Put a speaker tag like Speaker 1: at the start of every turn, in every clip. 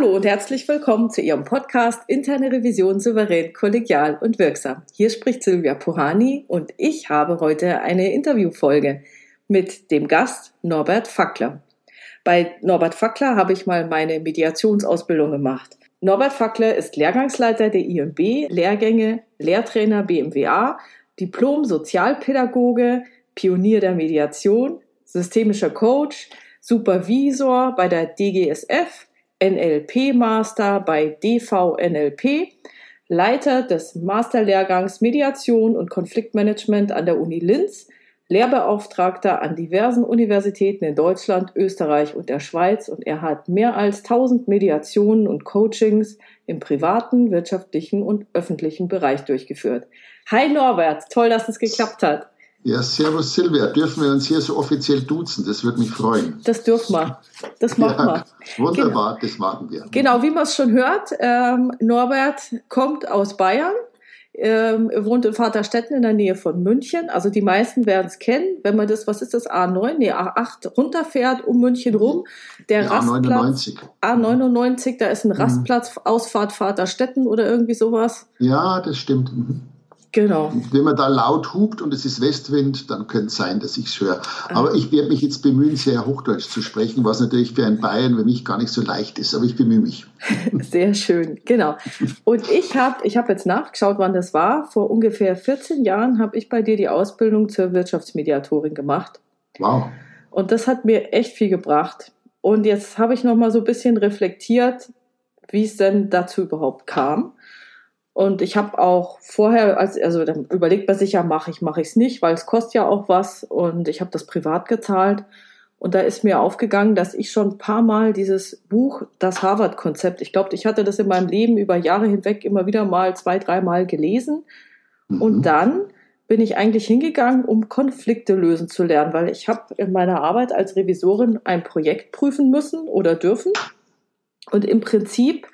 Speaker 1: Hallo und herzlich willkommen zu Ihrem Podcast Interne Revision souverän, kollegial und wirksam. Hier spricht Silvia Puhani und ich habe heute eine Interviewfolge mit dem Gast Norbert Fackler. Bei Norbert Fackler habe ich mal meine Mediationsausbildung gemacht. Norbert Fackler ist Lehrgangsleiter der IMB, Lehrgänge, Lehrtrainer BMWA, Diplom Sozialpädagoge, Pionier der Mediation, systemischer Coach, Supervisor bei der DGSF, NLP-Master bei DVNLP, Leiter des Masterlehrgangs Mediation und Konfliktmanagement an der Uni Linz, Lehrbeauftragter an diversen Universitäten in Deutschland, Österreich und der Schweiz und er hat mehr als 1000 Mediationen und Coachings im privaten, wirtschaftlichen und öffentlichen Bereich durchgeführt. Hi Norbert, toll, dass es geklappt hat.
Speaker 2: Ja, servus Silvia. Dürfen wir uns hier so offiziell duzen? Das würde mich freuen.
Speaker 1: Das dürfen wir. Das machen ja,
Speaker 2: wir. Wunderbar, genau. das machen wir.
Speaker 1: Genau, wie man es schon hört, ähm, Norbert kommt aus Bayern, ähm, wohnt in Vaterstetten in der Nähe von München. Also die meisten werden es kennen, wenn man das, was ist das, A9, nee, A8 runterfährt um München rum. Der ja, Rastplatz. A99. A99, da ist ein. Rastplatz, mhm. Ausfahrt Vaterstetten oder irgendwie sowas.
Speaker 2: Ja, das stimmt. Mhm.
Speaker 1: Genau.
Speaker 2: Wenn man da laut hupt und es ist Westwind, dann könnte es sein, dass ich es höre. Aber ich werde mich jetzt bemühen, sehr Hochdeutsch zu sprechen, was natürlich für einen Bayern wie mich gar nicht so leicht ist. Aber ich bemühe mich.
Speaker 1: Sehr schön, genau. Und ich habe ich hab jetzt nachgeschaut, wann das war. Vor ungefähr 14 Jahren habe ich bei dir die Ausbildung zur Wirtschaftsmediatorin gemacht.
Speaker 2: Wow.
Speaker 1: Und das hat mir echt viel gebracht. Und jetzt habe ich noch mal so ein bisschen reflektiert, wie es denn dazu überhaupt kam. Und ich habe auch vorher, als, also dann überlegt man sich ja, mache ich, mache ich es nicht, weil es kostet ja auch was und ich habe das privat gezahlt. Und da ist mir aufgegangen, dass ich schon ein paar Mal dieses Buch, das Harvard-Konzept, ich glaube, ich hatte das in meinem Leben über Jahre hinweg immer wieder mal zwei, dreimal gelesen. Mhm. Und dann bin ich eigentlich hingegangen, um Konflikte lösen zu lernen, weil ich habe in meiner Arbeit als Revisorin ein Projekt prüfen müssen oder dürfen. Und im Prinzip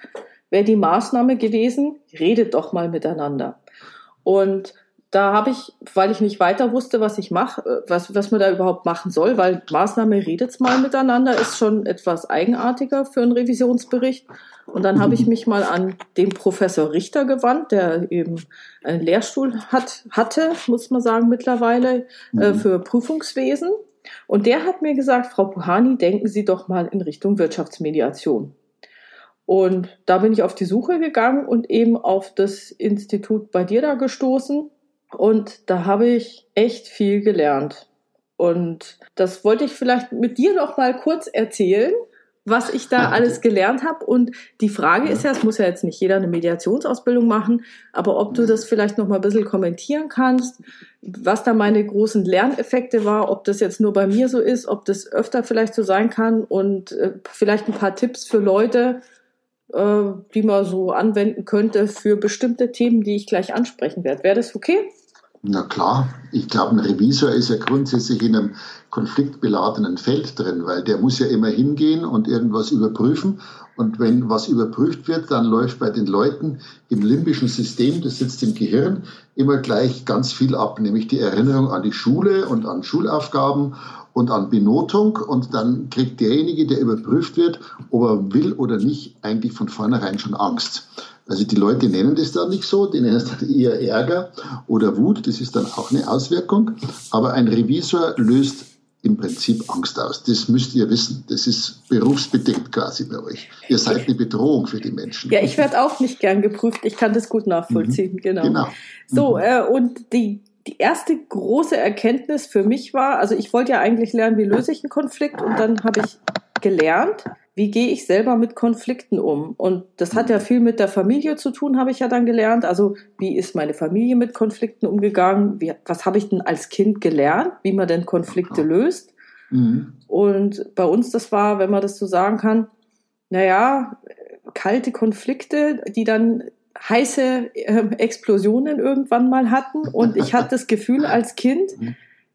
Speaker 1: wäre die Maßnahme gewesen, redet doch mal miteinander. Und da habe ich, weil ich nicht weiter wusste, was ich mache, äh, was, was man da überhaupt machen soll, weil Maßnahme redet's mal miteinander ist schon etwas eigenartiger für einen Revisionsbericht. Und dann habe ich mich mal an den Professor Richter gewandt, der eben einen Lehrstuhl hat, hatte, muss man sagen, mittlerweile äh, mhm. für Prüfungswesen. Und der hat mir gesagt, Frau Puhani, denken Sie doch mal in Richtung Wirtschaftsmediation. Und da bin ich auf die Suche gegangen und eben auf das Institut bei dir da gestoßen. Und da habe ich echt viel gelernt. Und das wollte ich vielleicht mit dir noch mal kurz erzählen, was ich da alles gelernt habe. Und die Frage ist ja, es muss ja jetzt nicht jeder eine Mediationsausbildung machen, aber ob du das vielleicht noch mal ein bisschen kommentieren kannst, was da meine großen Lerneffekte war, ob das jetzt nur bei mir so ist, ob das öfter vielleicht so sein kann und äh, vielleicht ein paar Tipps für Leute, äh, die man so anwenden könnte für bestimmte Themen, die ich gleich ansprechen werde. Wäre das okay?
Speaker 2: Na klar, ich glaube, ein Revisor ist ja grundsätzlich in einem konfliktbeladenen Feld drin, weil der muss ja immer hingehen und irgendwas überprüfen. Und wenn was überprüft wird, dann läuft bei den Leuten im limbischen System, das sitzt im Gehirn, immer gleich ganz viel ab, nämlich die Erinnerung an die Schule und an Schulaufgaben und an Benotung und dann kriegt derjenige, der überprüft wird, ob er will oder nicht, eigentlich von vornherein schon Angst. Also die Leute nennen das dann nicht so, die nennen es dann eher Ärger oder Wut, das ist dann auch eine Auswirkung. Aber ein Revisor löst im Prinzip Angst aus. Das müsst ihr wissen. Das ist berufsbedingt quasi bei euch. Ihr seid eine Bedrohung für die Menschen.
Speaker 1: Ja, ich werde auch nicht gern geprüft. Ich kann das gut nachvollziehen. Mhm. Genau. genau. So, mhm. äh, und die die erste große Erkenntnis für mich war, also ich wollte ja eigentlich lernen, wie löse ich einen Konflikt und dann habe ich gelernt, wie gehe ich selber mit Konflikten um. Und das hat ja viel mit der Familie zu tun, habe ich ja dann gelernt. Also wie ist meine Familie mit Konflikten umgegangen? Wie, was habe ich denn als Kind gelernt, wie man denn Konflikte löst? Mhm. Und bei uns, das war, wenn man das so sagen kann, naja, kalte Konflikte, die dann heiße äh, Explosionen irgendwann mal hatten. Und ich hatte das Gefühl als Kind,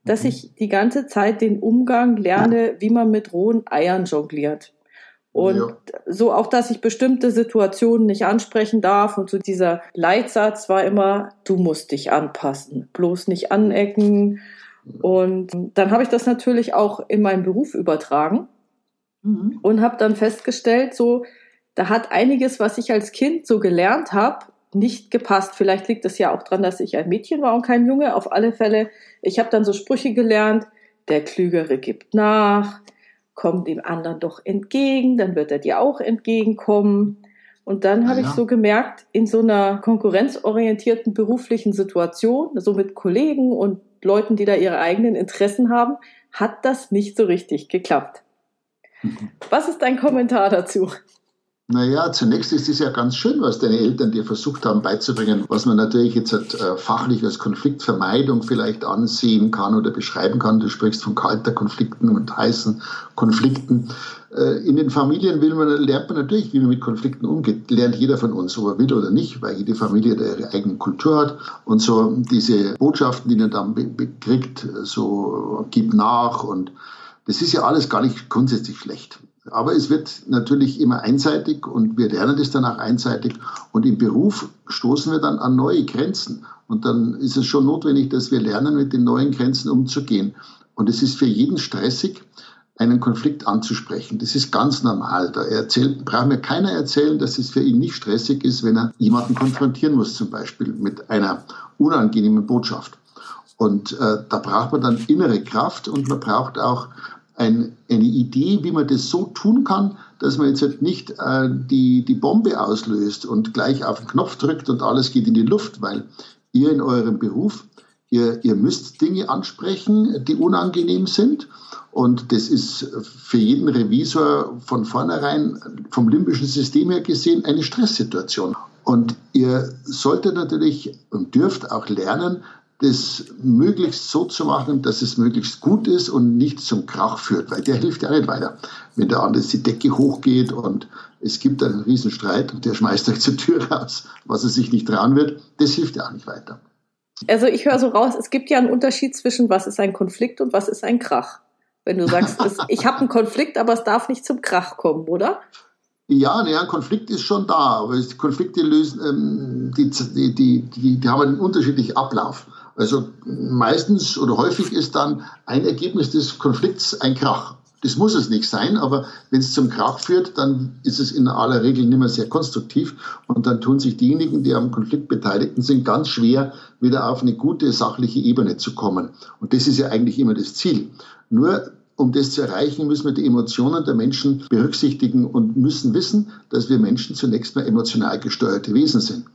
Speaker 1: dass ich die ganze Zeit den Umgang lerne, wie man mit rohen Eiern jongliert. Und ja. so auch, dass ich bestimmte Situationen nicht ansprechen darf. Und so dieser Leitsatz war immer, du musst dich anpassen, bloß nicht anecken. Und dann habe ich das natürlich auch in meinen Beruf übertragen mhm. und habe dann festgestellt, so da hat einiges, was ich als Kind so gelernt habe, nicht gepasst. Vielleicht liegt es ja auch dran, dass ich ein Mädchen war und kein Junge. Auf alle Fälle, ich habe dann so Sprüche gelernt, der Klügere gibt nach, kommt dem anderen doch entgegen, dann wird er dir auch entgegenkommen. Und dann habe ja. ich so gemerkt, in so einer konkurrenzorientierten beruflichen Situation, so mit Kollegen und Leuten, die da ihre eigenen Interessen haben, hat das nicht so richtig geklappt. Mhm. Was ist dein Kommentar dazu?
Speaker 2: Naja, zunächst ist es ja ganz schön, was deine Eltern dir versucht haben beizubringen, was man natürlich jetzt halt, äh, fachlich als Konfliktvermeidung vielleicht ansehen kann oder beschreiben kann. Du sprichst von kalter Konflikten und heißen Konflikten. Äh, in den Familien man, lernt man natürlich, wie man mit Konflikten umgeht. Lernt jeder von uns, ob er will oder nicht, weil jede Familie ihre eigene Kultur hat. Und so diese Botschaften, die man dann kriegt, so gib nach und das ist ja alles gar nicht grundsätzlich schlecht. Aber es wird natürlich immer einseitig und wir lernen das dann auch einseitig. Und im Beruf stoßen wir dann an neue Grenzen. Und dann ist es schon notwendig, dass wir lernen, mit den neuen Grenzen umzugehen. Und es ist für jeden stressig, einen Konflikt anzusprechen. Das ist ganz normal. Da erzählt, braucht mir keiner erzählen, dass es für ihn nicht stressig ist, wenn er jemanden konfrontieren muss, zum Beispiel mit einer unangenehmen Botschaft. Und äh, da braucht man dann innere Kraft und man braucht auch ein, eine Idee, wie man das so tun kann, dass man jetzt halt nicht äh, die, die Bombe auslöst und gleich auf den Knopf drückt und alles geht in die Luft, weil ihr in eurem Beruf, ihr, ihr müsst Dinge ansprechen, die unangenehm sind. Und das ist für jeden Revisor von vornherein vom limbischen System her gesehen eine Stresssituation. Und ihr solltet natürlich und dürft auch lernen, das möglichst so zu machen, dass es möglichst gut ist und nicht zum Krach führt, weil der hilft ja nicht weiter. Wenn der andere die Decke hochgeht und es gibt einen riesen Streit und der schmeißt euch zur Tür raus, was er sich nicht trauen wird, das hilft ja auch nicht weiter.
Speaker 1: Also ich höre so raus, es gibt ja einen Unterschied zwischen was ist ein Konflikt und was ist ein Krach. Wenn du sagst, es, ich habe einen Konflikt, aber es darf nicht zum Krach kommen, oder?
Speaker 2: Ja, naja, ein Konflikt ist schon da, aber Konflikte lösen, ähm, die, die, die, die, haben einen unterschiedlichen Ablauf. Also meistens oder häufig ist dann ein Ergebnis des Konflikts ein Krach. Das muss es nicht sein, aber wenn es zum Krach führt, dann ist es in aller Regel nicht mehr sehr konstruktiv und dann tun sich diejenigen, die am Konflikt beteiligt sind, ganz schwer, wieder auf eine gute sachliche Ebene zu kommen. Und das ist ja eigentlich immer das Ziel. Nur um das zu erreichen, müssen wir die Emotionen der Menschen berücksichtigen und müssen wissen, dass wir Menschen zunächst mal emotional gesteuerte Wesen sind.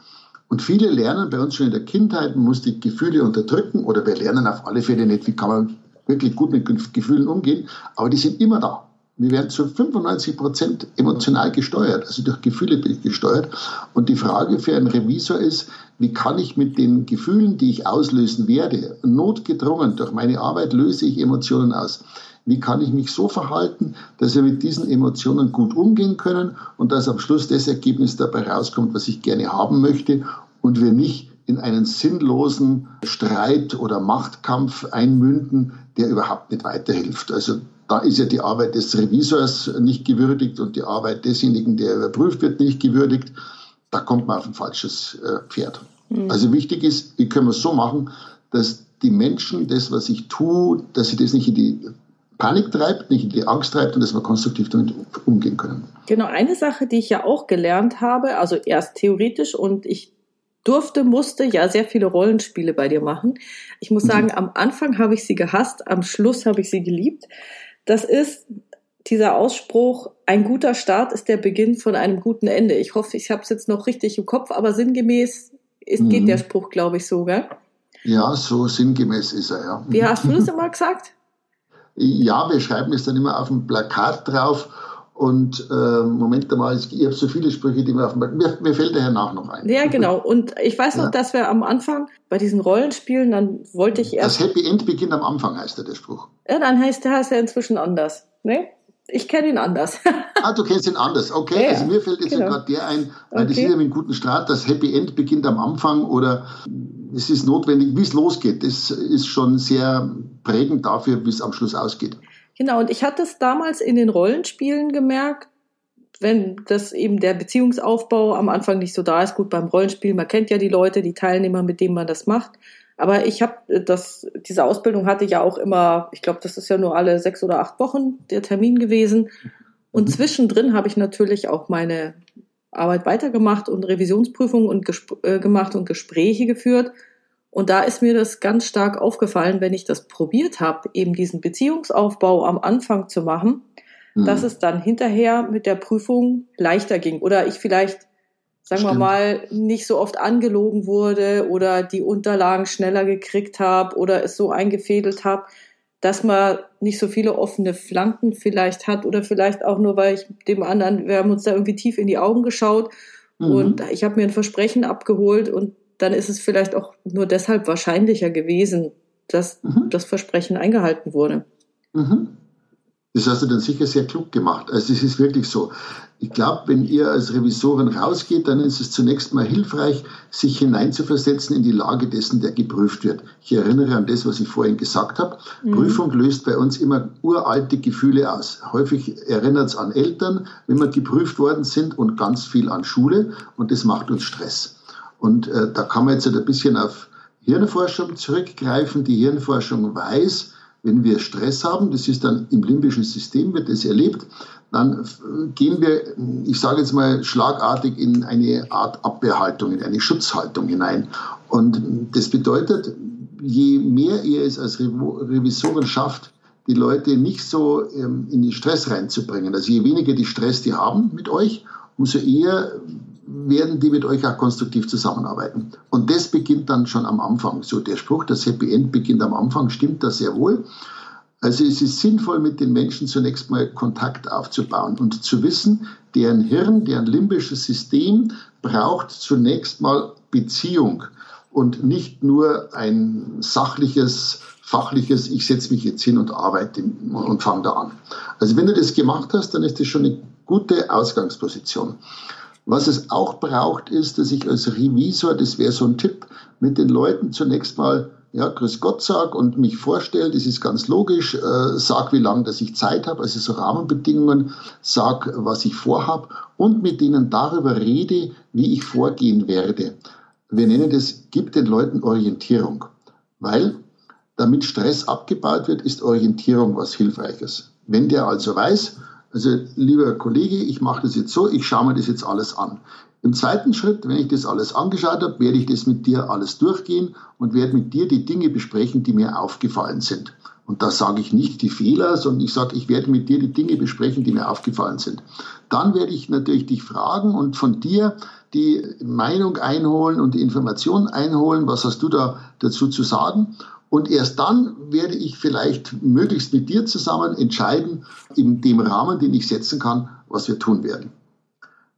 Speaker 2: Und viele lernen bei uns schon in der Kindheit, man muss die Gefühle unterdrücken oder wir lernen auf alle Fälle nicht, wie kann man wirklich gut mit Gefühlen umgehen, aber die sind immer da. Wir werden zu 95 Prozent emotional gesteuert, also durch Gefühle gesteuert. Und die Frage für einen Revisor ist, wie kann ich mit den Gefühlen, die ich auslösen werde, notgedrungen durch meine Arbeit löse ich Emotionen aus. Wie kann ich mich so verhalten, dass wir mit diesen Emotionen gut umgehen können und dass am Schluss das Ergebnis dabei rauskommt, was ich gerne haben möchte und wir nicht in einen sinnlosen Streit oder Machtkampf einmünden, der überhaupt nicht weiterhilft. Also da ist ja die Arbeit des Revisors nicht gewürdigt und die Arbeit desjenigen, der überprüft wird, nicht gewürdigt. Da kommt man auf ein falsches äh, Pferd. Mhm. Also wichtig ist, wie können wir es so machen, dass die Menschen das, was ich tue, dass sie das nicht in die Panik treibt, nicht in die Angst treibt und dass wir konstruktiv damit umgehen können.
Speaker 1: Genau, eine Sache, die ich ja auch gelernt habe, also erst theoretisch und ich durfte, musste ja sehr viele Rollenspiele bei dir machen. Ich muss mhm. sagen, am Anfang habe ich sie gehasst, am Schluss habe ich sie geliebt. Das ist dieser Ausspruch, ein guter Start ist der Beginn von einem guten Ende. Ich hoffe, ich habe es jetzt noch richtig im Kopf, aber sinngemäß ist, mhm. geht der Spruch, glaube ich, so, gell?
Speaker 2: Ja, so sinngemäß ist er, ja.
Speaker 1: Wie hast du das immer gesagt?
Speaker 2: Ja, wir schreiben es dann immer auf ein Plakat drauf. Und äh, Moment mal, ich, habe so viele Sprüche, die mir auf dem mir, mir fällt der hernach noch ein.
Speaker 1: Ja, genau. Und ich weiß noch, ja. dass wir am Anfang bei diesen Rollenspielen, dann wollte ich
Speaker 2: erst. Das Happy End beginnt am Anfang, heißt der, der Spruch.
Speaker 1: Ja, dann heißt der heißt er inzwischen anders. Ne? Ich kenne ihn anders.
Speaker 2: ah, du kennst ihn anders. Okay, ja, also mir fällt jetzt genau. gerade der ein, weil okay. das ist ja mit einem guten Start, das Happy End beginnt am Anfang oder es ist notwendig, wie es losgeht. Das ist schon sehr prägend dafür, wie es am Schluss ausgeht.
Speaker 1: Genau, und ich hatte es damals in den Rollenspielen gemerkt, wenn das eben der Beziehungsaufbau am Anfang nicht so da ist. Gut, beim Rollenspiel, man kennt ja die Leute, die Teilnehmer, mit denen man das macht. Aber ich habe das, diese Ausbildung hatte ja auch immer, ich glaube, das ist ja nur alle sechs oder acht Wochen der Termin gewesen. Und mhm. zwischendrin habe ich natürlich auch meine Arbeit weitergemacht und Revisionsprüfungen und äh, gemacht und Gespräche geführt. Und da ist mir das ganz stark aufgefallen, wenn ich das probiert habe, eben diesen Beziehungsaufbau am Anfang zu machen, mhm. dass es dann hinterher mit der Prüfung leichter ging. Oder ich vielleicht, sagen Stimmt. wir mal, nicht so oft angelogen wurde oder die Unterlagen schneller gekriegt habe oder es so eingefädelt habe, dass man nicht so viele offene Flanken vielleicht hat oder vielleicht auch nur, weil ich dem anderen, wir haben uns da irgendwie tief in die Augen geschaut mhm. und ich habe mir ein Versprechen abgeholt und dann ist es vielleicht auch nur deshalb wahrscheinlicher gewesen, dass mhm. das Versprechen eingehalten wurde.
Speaker 2: Mhm. Das hast du dann sicher sehr klug gemacht. Also es ist wirklich so. Ich glaube, wenn ihr als Revisorin rausgeht, dann ist es zunächst mal hilfreich, sich hineinzuversetzen in die Lage dessen, der geprüft wird. Ich erinnere an das, was ich vorhin gesagt habe. Mhm. Prüfung löst bei uns immer uralte Gefühle aus. Häufig erinnert es an Eltern, wenn wir geprüft worden sind und ganz viel an Schule und das macht uns Stress. Und äh, da kann man jetzt ein bisschen auf Hirnforschung zurückgreifen. Die Hirnforschung weiß, wenn wir Stress haben, das ist dann im limbischen System, wird das erlebt, dann gehen wir, ich sage jetzt mal, schlagartig in eine Art Abwehrhaltung, in eine Schutzhaltung hinein. Und das bedeutet, je mehr ihr es als Revisoren schafft, die Leute nicht so ähm, in den Stress reinzubringen, also je weniger die Stress die haben mit euch, umso eher werden die mit euch auch konstruktiv zusammenarbeiten. Und das beginnt dann schon am Anfang. So der Spruch, das Happy End beginnt am Anfang, stimmt das sehr wohl. Also es ist sinnvoll, mit den Menschen zunächst mal Kontakt aufzubauen und zu wissen, deren Hirn, deren limbisches System braucht zunächst mal Beziehung und nicht nur ein sachliches, fachliches, ich setze mich jetzt hin und arbeite und fange da an. Also wenn du das gemacht hast, dann ist das schon eine gute Ausgangsposition. Was es auch braucht, ist, dass ich als Revisor, das wäre so ein Tipp, mit den Leuten zunächst mal ja, Grüß Gott sag und mich vorstelle, das ist ganz logisch, äh, sag, wie lange dass ich Zeit habe, also so Rahmenbedingungen, sag, was ich vorhab und mit denen darüber rede, wie ich vorgehen werde. Wir nennen das, gib den Leuten Orientierung, weil damit Stress abgebaut wird, ist Orientierung was Hilfreiches. Wenn der also weiß, also lieber Kollege, ich mache das jetzt so, ich schaue mir das jetzt alles an. Im zweiten Schritt, wenn ich das alles angeschaut habe, werde ich das mit dir alles durchgehen und werde mit dir die Dinge besprechen, die mir aufgefallen sind. Und da sage ich nicht die Fehler, sondern ich sage, ich werde mit dir die Dinge besprechen, die mir aufgefallen sind. Dann werde ich natürlich dich fragen und von dir die Meinung einholen und die Informationen einholen. Was hast du da dazu zu sagen? Und erst dann werde ich vielleicht möglichst mit dir zusammen entscheiden, in dem Rahmen, den ich setzen kann, was wir tun werden.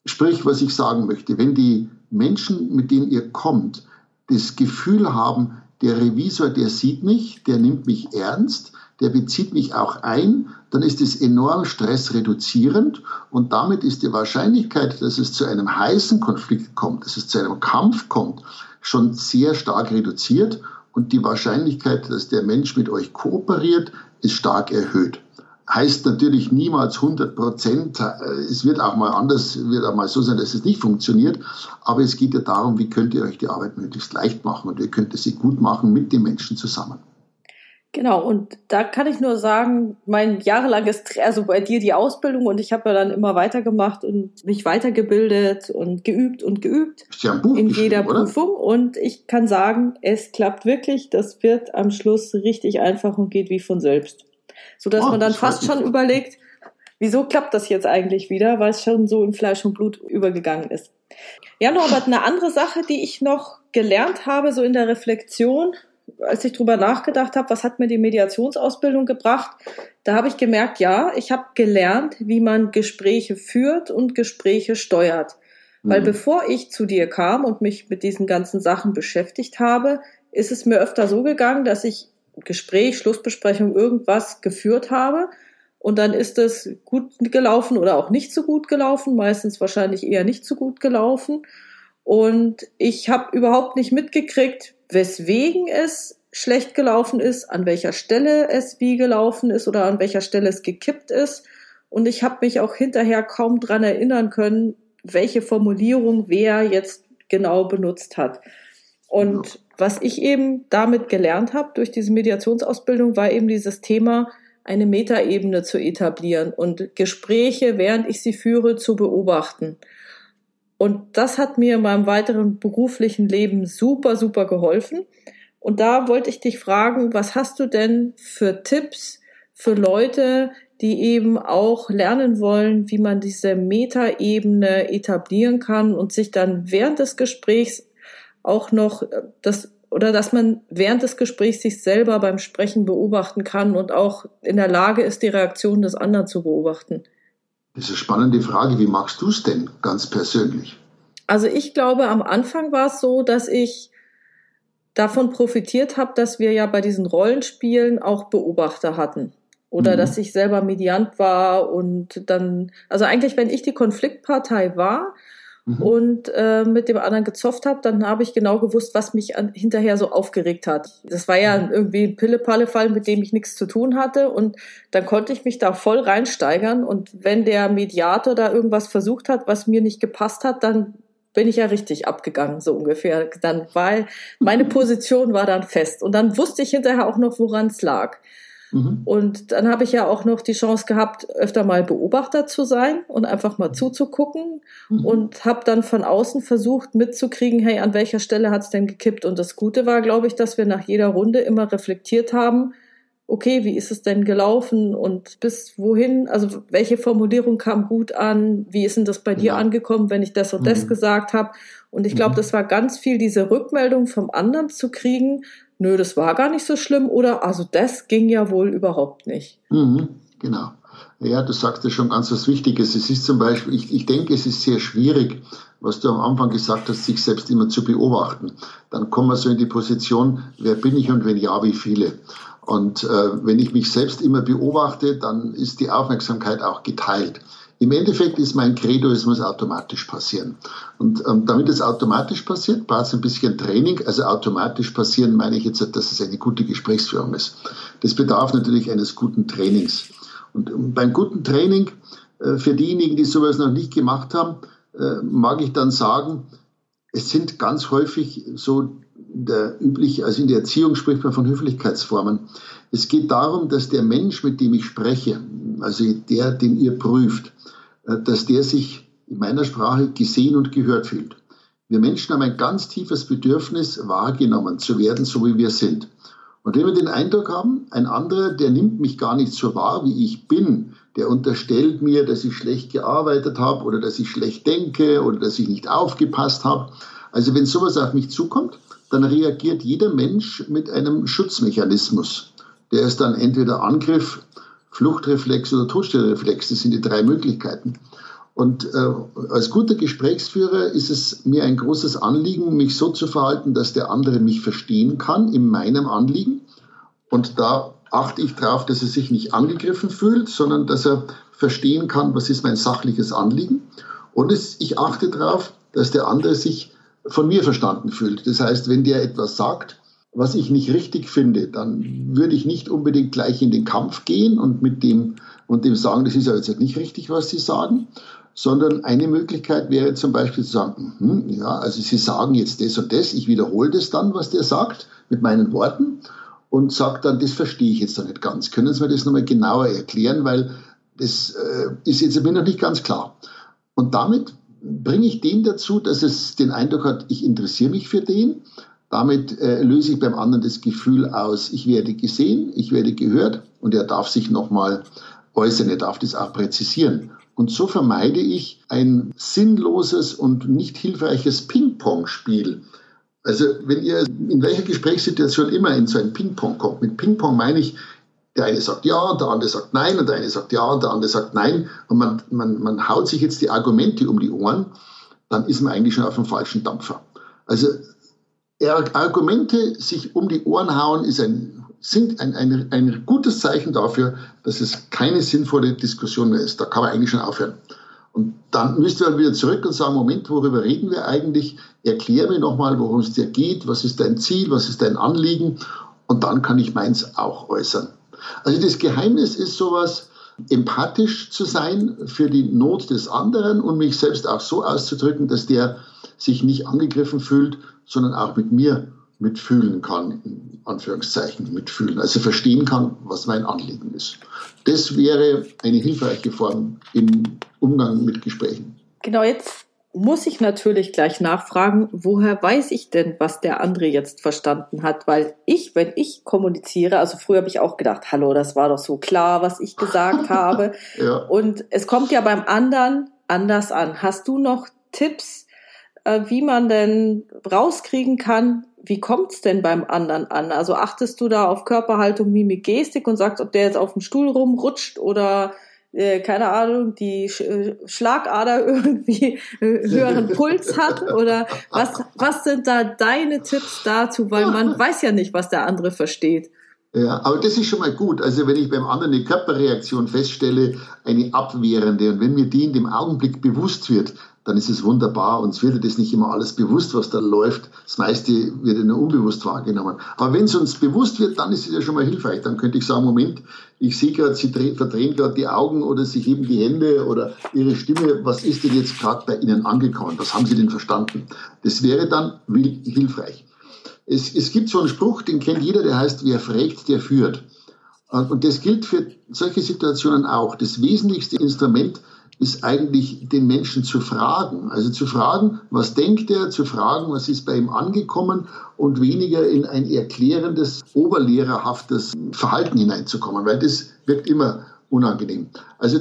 Speaker 2: Sprich, was ich sagen möchte, wenn die Menschen, mit denen ihr kommt, das Gefühl haben, der Revisor, der sieht mich, der nimmt mich ernst, der bezieht mich auch ein, dann ist es enorm stressreduzierend und damit ist die Wahrscheinlichkeit, dass es zu einem heißen Konflikt kommt, dass es zu einem Kampf kommt, schon sehr stark reduziert und die Wahrscheinlichkeit, dass der Mensch mit euch kooperiert, ist stark erhöht. Heißt natürlich niemals 100 Prozent. Es wird auch mal anders, wird auch mal so sein, dass es nicht funktioniert. Aber es geht ja darum, wie könnt ihr euch die Arbeit möglichst leicht machen und ihr könnt sie gut machen mit den Menschen zusammen.
Speaker 1: Genau, und da kann ich nur sagen, mein jahrelanges, also bei dir die Ausbildung und ich habe ja dann immer weitergemacht und mich weitergebildet und geübt und geübt
Speaker 2: ja
Speaker 1: in jeder Prüfung. Oder? Und ich kann sagen, es klappt wirklich, das wird am Schluss richtig einfach und geht wie von selbst. Sodass oh, man dann fast schon überlegt, wieso klappt das jetzt eigentlich wieder, weil es schon so in Fleisch und Blut übergegangen ist. Ja, Norbert, eine andere Sache, die ich noch gelernt habe, so in der Reflexion, als ich drüber nachgedacht habe, was hat mir die Mediationsausbildung gebracht, da habe ich gemerkt, ja, ich habe gelernt, wie man Gespräche führt und Gespräche steuert. Mhm. Weil bevor ich zu dir kam und mich mit diesen ganzen Sachen beschäftigt habe, ist es mir öfter so gegangen, dass ich Gespräch, Schlussbesprechung, irgendwas geführt habe. Und dann ist es gut gelaufen oder auch nicht so gut gelaufen, meistens wahrscheinlich eher nicht so gut gelaufen. Und ich habe überhaupt nicht mitgekriegt, weswegen es schlecht gelaufen ist, an welcher Stelle es wie gelaufen ist oder an welcher Stelle es gekippt ist. Und ich habe mich auch hinterher kaum dran erinnern können, welche Formulierung wer jetzt genau benutzt hat. Und was ich eben damit gelernt habe durch diese Mediationsausbildung, war eben dieses Thema, eine Metaebene zu etablieren und Gespräche, während ich sie führe, zu beobachten. Und das hat mir in meinem weiteren beruflichen Leben super, super geholfen. Und da wollte ich dich fragen, was hast du denn für Tipps für Leute, die eben auch lernen wollen, wie man diese Metaebene etablieren kann und sich dann während des Gesprächs auch noch das oder dass man während des Gesprächs sich selber beim Sprechen beobachten kann und auch in der Lage ist, die Reaktion des anderen zu beobachten.
Speaker 2: Das ist eine spannende Frage. Wie magst du es denn ganz persönlich?
Speaker 1: Also ich glaube, am Anfang war es so, dass ich davon profitiert habe, dass wir ja bei diesen Rollenspielen auch Beobachter hatten. Oder mhm. dass ich selber Mediant war und dann, also eigentlich, wenn ich die Konfliktpartei war, mhm. und äh, mit dem anderen gezofft habe, dann habe ich genau gewusst, was mich an, hinterher so aufgeregt hat. Das war ja mhm. irgendwie ein Pille-Palle-Fall, mit dem ich nichts zu tun hatte und dann konnte ich mich da voll reinsteigern und wenn der Mediator da irgendwas versucht hat, was mir nicht gepasst hat, dann bin ich ja richtig abgegangen, so ungefähr. Dann war meine Position war dann fest und dann wusste ich hinterher auch noch, woran es lag. Mhm. Und dann habe ich ja auch noch die Chance gehabt, öfter mal Beobachter zu sein und einfach mal zuzugucken mhm. und habe dann von außen versucht mitzukriegen, hey, an welcher Stelle hat es denn gekippt? Und das Gute war, glaube ich, dass wir nach jeder Runde immer reflektiert haben, okay, wie ist es denn gelaufen und bis wohin, also welche Formulierung kam gut an, wie ist denn das bei dir ja. angekommen, wenn ich das und das mhm. gesagt habe. Und ich glaube, mhm. das war ganz viel diese Rückmeldung vom anderen zu kriegen, nö, das war gar nicht so schlimm oder also das ging ja wohl überhaupt nicht.
Speaker 2: Mhm, genau. Ja, du sagst ja schon ganz was Wichtiges. Es ist zum Beispiel, ich, ich denke, es ist sehr schwierig, was du am Anfang gesagt hast, sich selbst immer zu beobachten. Dann kommen wir so in die Position, wer bin ich und wenn ja, wie viele. Und äh, wenn ich mich selbst immer beobachte, dann ist die Aufmerksamkeit auch geteilt. Im Endeffekt ist mein Credo, es muss automatisch passieren. Und ähm, damit es automatisch passiert, braucht es ein bisschen Training. Also automatisch passieren meine ich jetzt, dass es eine gute Gesprächsführung ist. Das bedarf natürlich eines guten Trainings. Und ähm, beim guten Training, äh, für diejenigen, die sowas noch nicht gemacht haben, äh, mag ich dann sagen, es sind ganz häufig so der übliche, also in der Erziehung spricht man von Höflichkeitsformen. Es geht darum, dass der Mensch, mit dem ich spreche, also der, den ihr prüft, äh, dass der sich in meiner Sprache gesehen und gehört fühlt. Wir Menschen haben ein ganz tiefes Bedürfnis, wahrgenommen zu werden, so wie wir sind. Und wenn wir den Eindruck haben, ein anderer, der nimmt mich gar nicht so wahr, wie ich bin, der unterstellt mir, dass ich schlecht gearbeitet habe oder dass ich schlecht denke oder dass ich nicht aufgepasst habe. Also wenn sowas auf mich zukommt, dann reagiert jeder Mensch mit einem Schutzmechanismus. Der ist dann entweder Angriff, Fluchtreflex oder Todstellreflex. Das sind die drei Möglichkeiten. Und äh, als guter Gesprächsführer ist es mir ein großes Anliegen, mich so zu verhalten, dass der andere mich verstehen kann in meinem Anliegen. Und da achte ich darauf, dass er sich nicht angegriffen fühlt, sondern dass er verstehen kann, was ist mein sachliches Anliegen. Und es, ich achte darauf, dass der andere sich von mir verstanden fühlt. Das heißt, wenn der etwas sagt, was ich nicht richtig finde, dann würde ich nicht unbedingt gleich in den Kampf gehen und mit dem und dem sagen, das ist ja jetzt nicht richtig, was Sie sagen, sondern eine Möglichkeit wäre zum Beispiel zu sagen, hm, ja, also Sie sagen jetzt das und das, ich wiederhole das dann, was der sagt, mit meinen Worten und sage dann, das verstehe ich jetzt noch nicht ganz. Können Sie mir das nochmal genauer erklären, weil das äh, ist jetzt mir noch nicht ganz klar. Und damit bringe ich den dazu, dass es den Eindruck hat, ich interessiere mich für den damit äh, löse ich beim anderen das Gefühl aus, ich werde gesehen, ich werde gehört und er darf sich nochmal äußern, er darf das auch präzisieren. Und so vermeide ich ein sinnloses und nicht hilfreiches Ping-Pong-Spiel. Also wenn ihr in welcher Gesprächssituation immer in so ein Ping-Pong kommt, mit Ping-Pong meine ich, der eine sagt ja der andere sagt nein und der eine sagt ja und der andere sagt nein und man, man, man haut sich jetzt die Argumente um die Ohren, dann ist man eigentlich schon auf dem falschen Dampfer. Also Argumente sich um die Ohren hauen, ist ein, sind ein, ein, ein gutes Zeichen dafür, dass es keine sinnvolle Diskussion mehr ist. Da kann man eigentlich schon aufhören. Und dann müsst ihr wieder zurück und sagen, Moment, worüber reden wir eigentlich? Erklär mir nochmal, worum es dir geht, was ist dein Ziel, was ist dein Anliegen? Und dann kann ich meins auch äußern. Also das Geheimnis ist sowas, empathisch zu sein für die Not des anderen und mich selbst auch so auszudrücken, dass der sich nicht angegriffen fühlt, sondern auch mit mir mitfühlen kann, in Anführungszeichen mitfühlen, also verstehen kann, was mein Anliegen ist. Das wäre eine hilfreiche Form im Umgang mit Gesprächen.
Speaker 1: Genau, jetzt muss ich natürlich gleich nachfragen, woher weiß ich denn, was der andere jetzt verstanden hat? Weil ich, wenn ich kommuniziere, also früher habe ich auch gedacht, hallo, das war doch so klar, was ich gesagt habe. ja. Und es kommt ja beim anderen anders an. Hast du noch Tipps, äh, wie man denn rauskriegen kann, wie kommt's denn beim anderen an? Also achtest du da auf Körperhaltung, Mimik, Gestik und sagst, ob der jetzt auf dem Stuhl rumrutscht oder äh, keine Ahnung, die Sch äh, Schlagader irgendwie äh, höheren Puls hat? Oder was, was sind da deine Tipps dazu? Weil man weiß ja nicht, was der andere versteht.
Speaker 2: Ja, aber das ist schon mal gut. Also wenn ich beim anderen eine Körperreaktion feststelle, eine abwehrende, und wenn mir die in dem Augenblick bewusst wird, dann ist es wunderbar. Uns wird das nicht immer alles bewusst, was da läuft. Das meiste wird nur unbewusst wahrgenommen. Aber wenn es uns bewusst wird, dann ist es ja schon mal hilfreich. Dann könnte ich sagen, Moment, ich sehe gerade, Sie verdrehen gerade die Augen oder Sie heben die Hände oder Ihre Stimme. Was ist denn jetzt gerade bei Ihnen angekommen? Was haben Sie denn verstanden? Das wäre dann hilfreich. Es, es gibt so einen Spruch, den kennt jeder, der heißt, wer fragt, der führt. Und das gilt für solche Situationen auch. Das wesentlichste Instrument ist eigentlich den Menschen zu fragen. Also zu fragen, was denkt er, zu fragen, was ist bei ihm angekommen und weniger in ein erklärendes, oberlehrerhaftes Verhalten hineinzukommen, weil das wirkt immer unangenehm. Also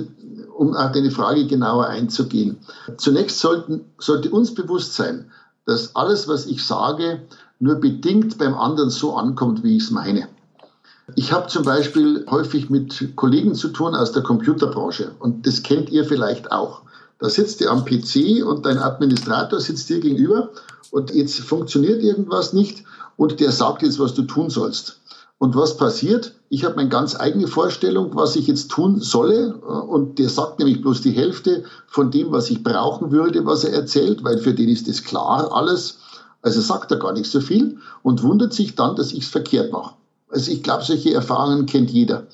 Speaker 2: um auf deine Frage genauer einzugehen. Zunächst sollten, sollte uns bewusst sein, dass alles, was ich sage, nur bedingt beim anderen so ankommt, wie ich es meine. Ich habe zum Beispiel häufig mit Kollegen zu tun aus der Computerbranche und das kennt ihr vielleicht auch. Da sitzt ihr am PC und dein Administrator sitzt dir gegenüber und jetzt funktioniert irgendwas nicht und der sagt jetzt, was du tun sollst. Und was passiert? Ich habe meine ganz eigene Vorstellung, was ich jetzt tun solle. Und der sagt nämlich bloß die Hälfte von dem, was ich brauchen würde, was er erzählt, weil für den ist das klar alles. Also sagt er gar nicht so viel und wundert sich dann, dass ich es verkehrt mache. Also ich glaube, solche Erfahrungen kennt jeder.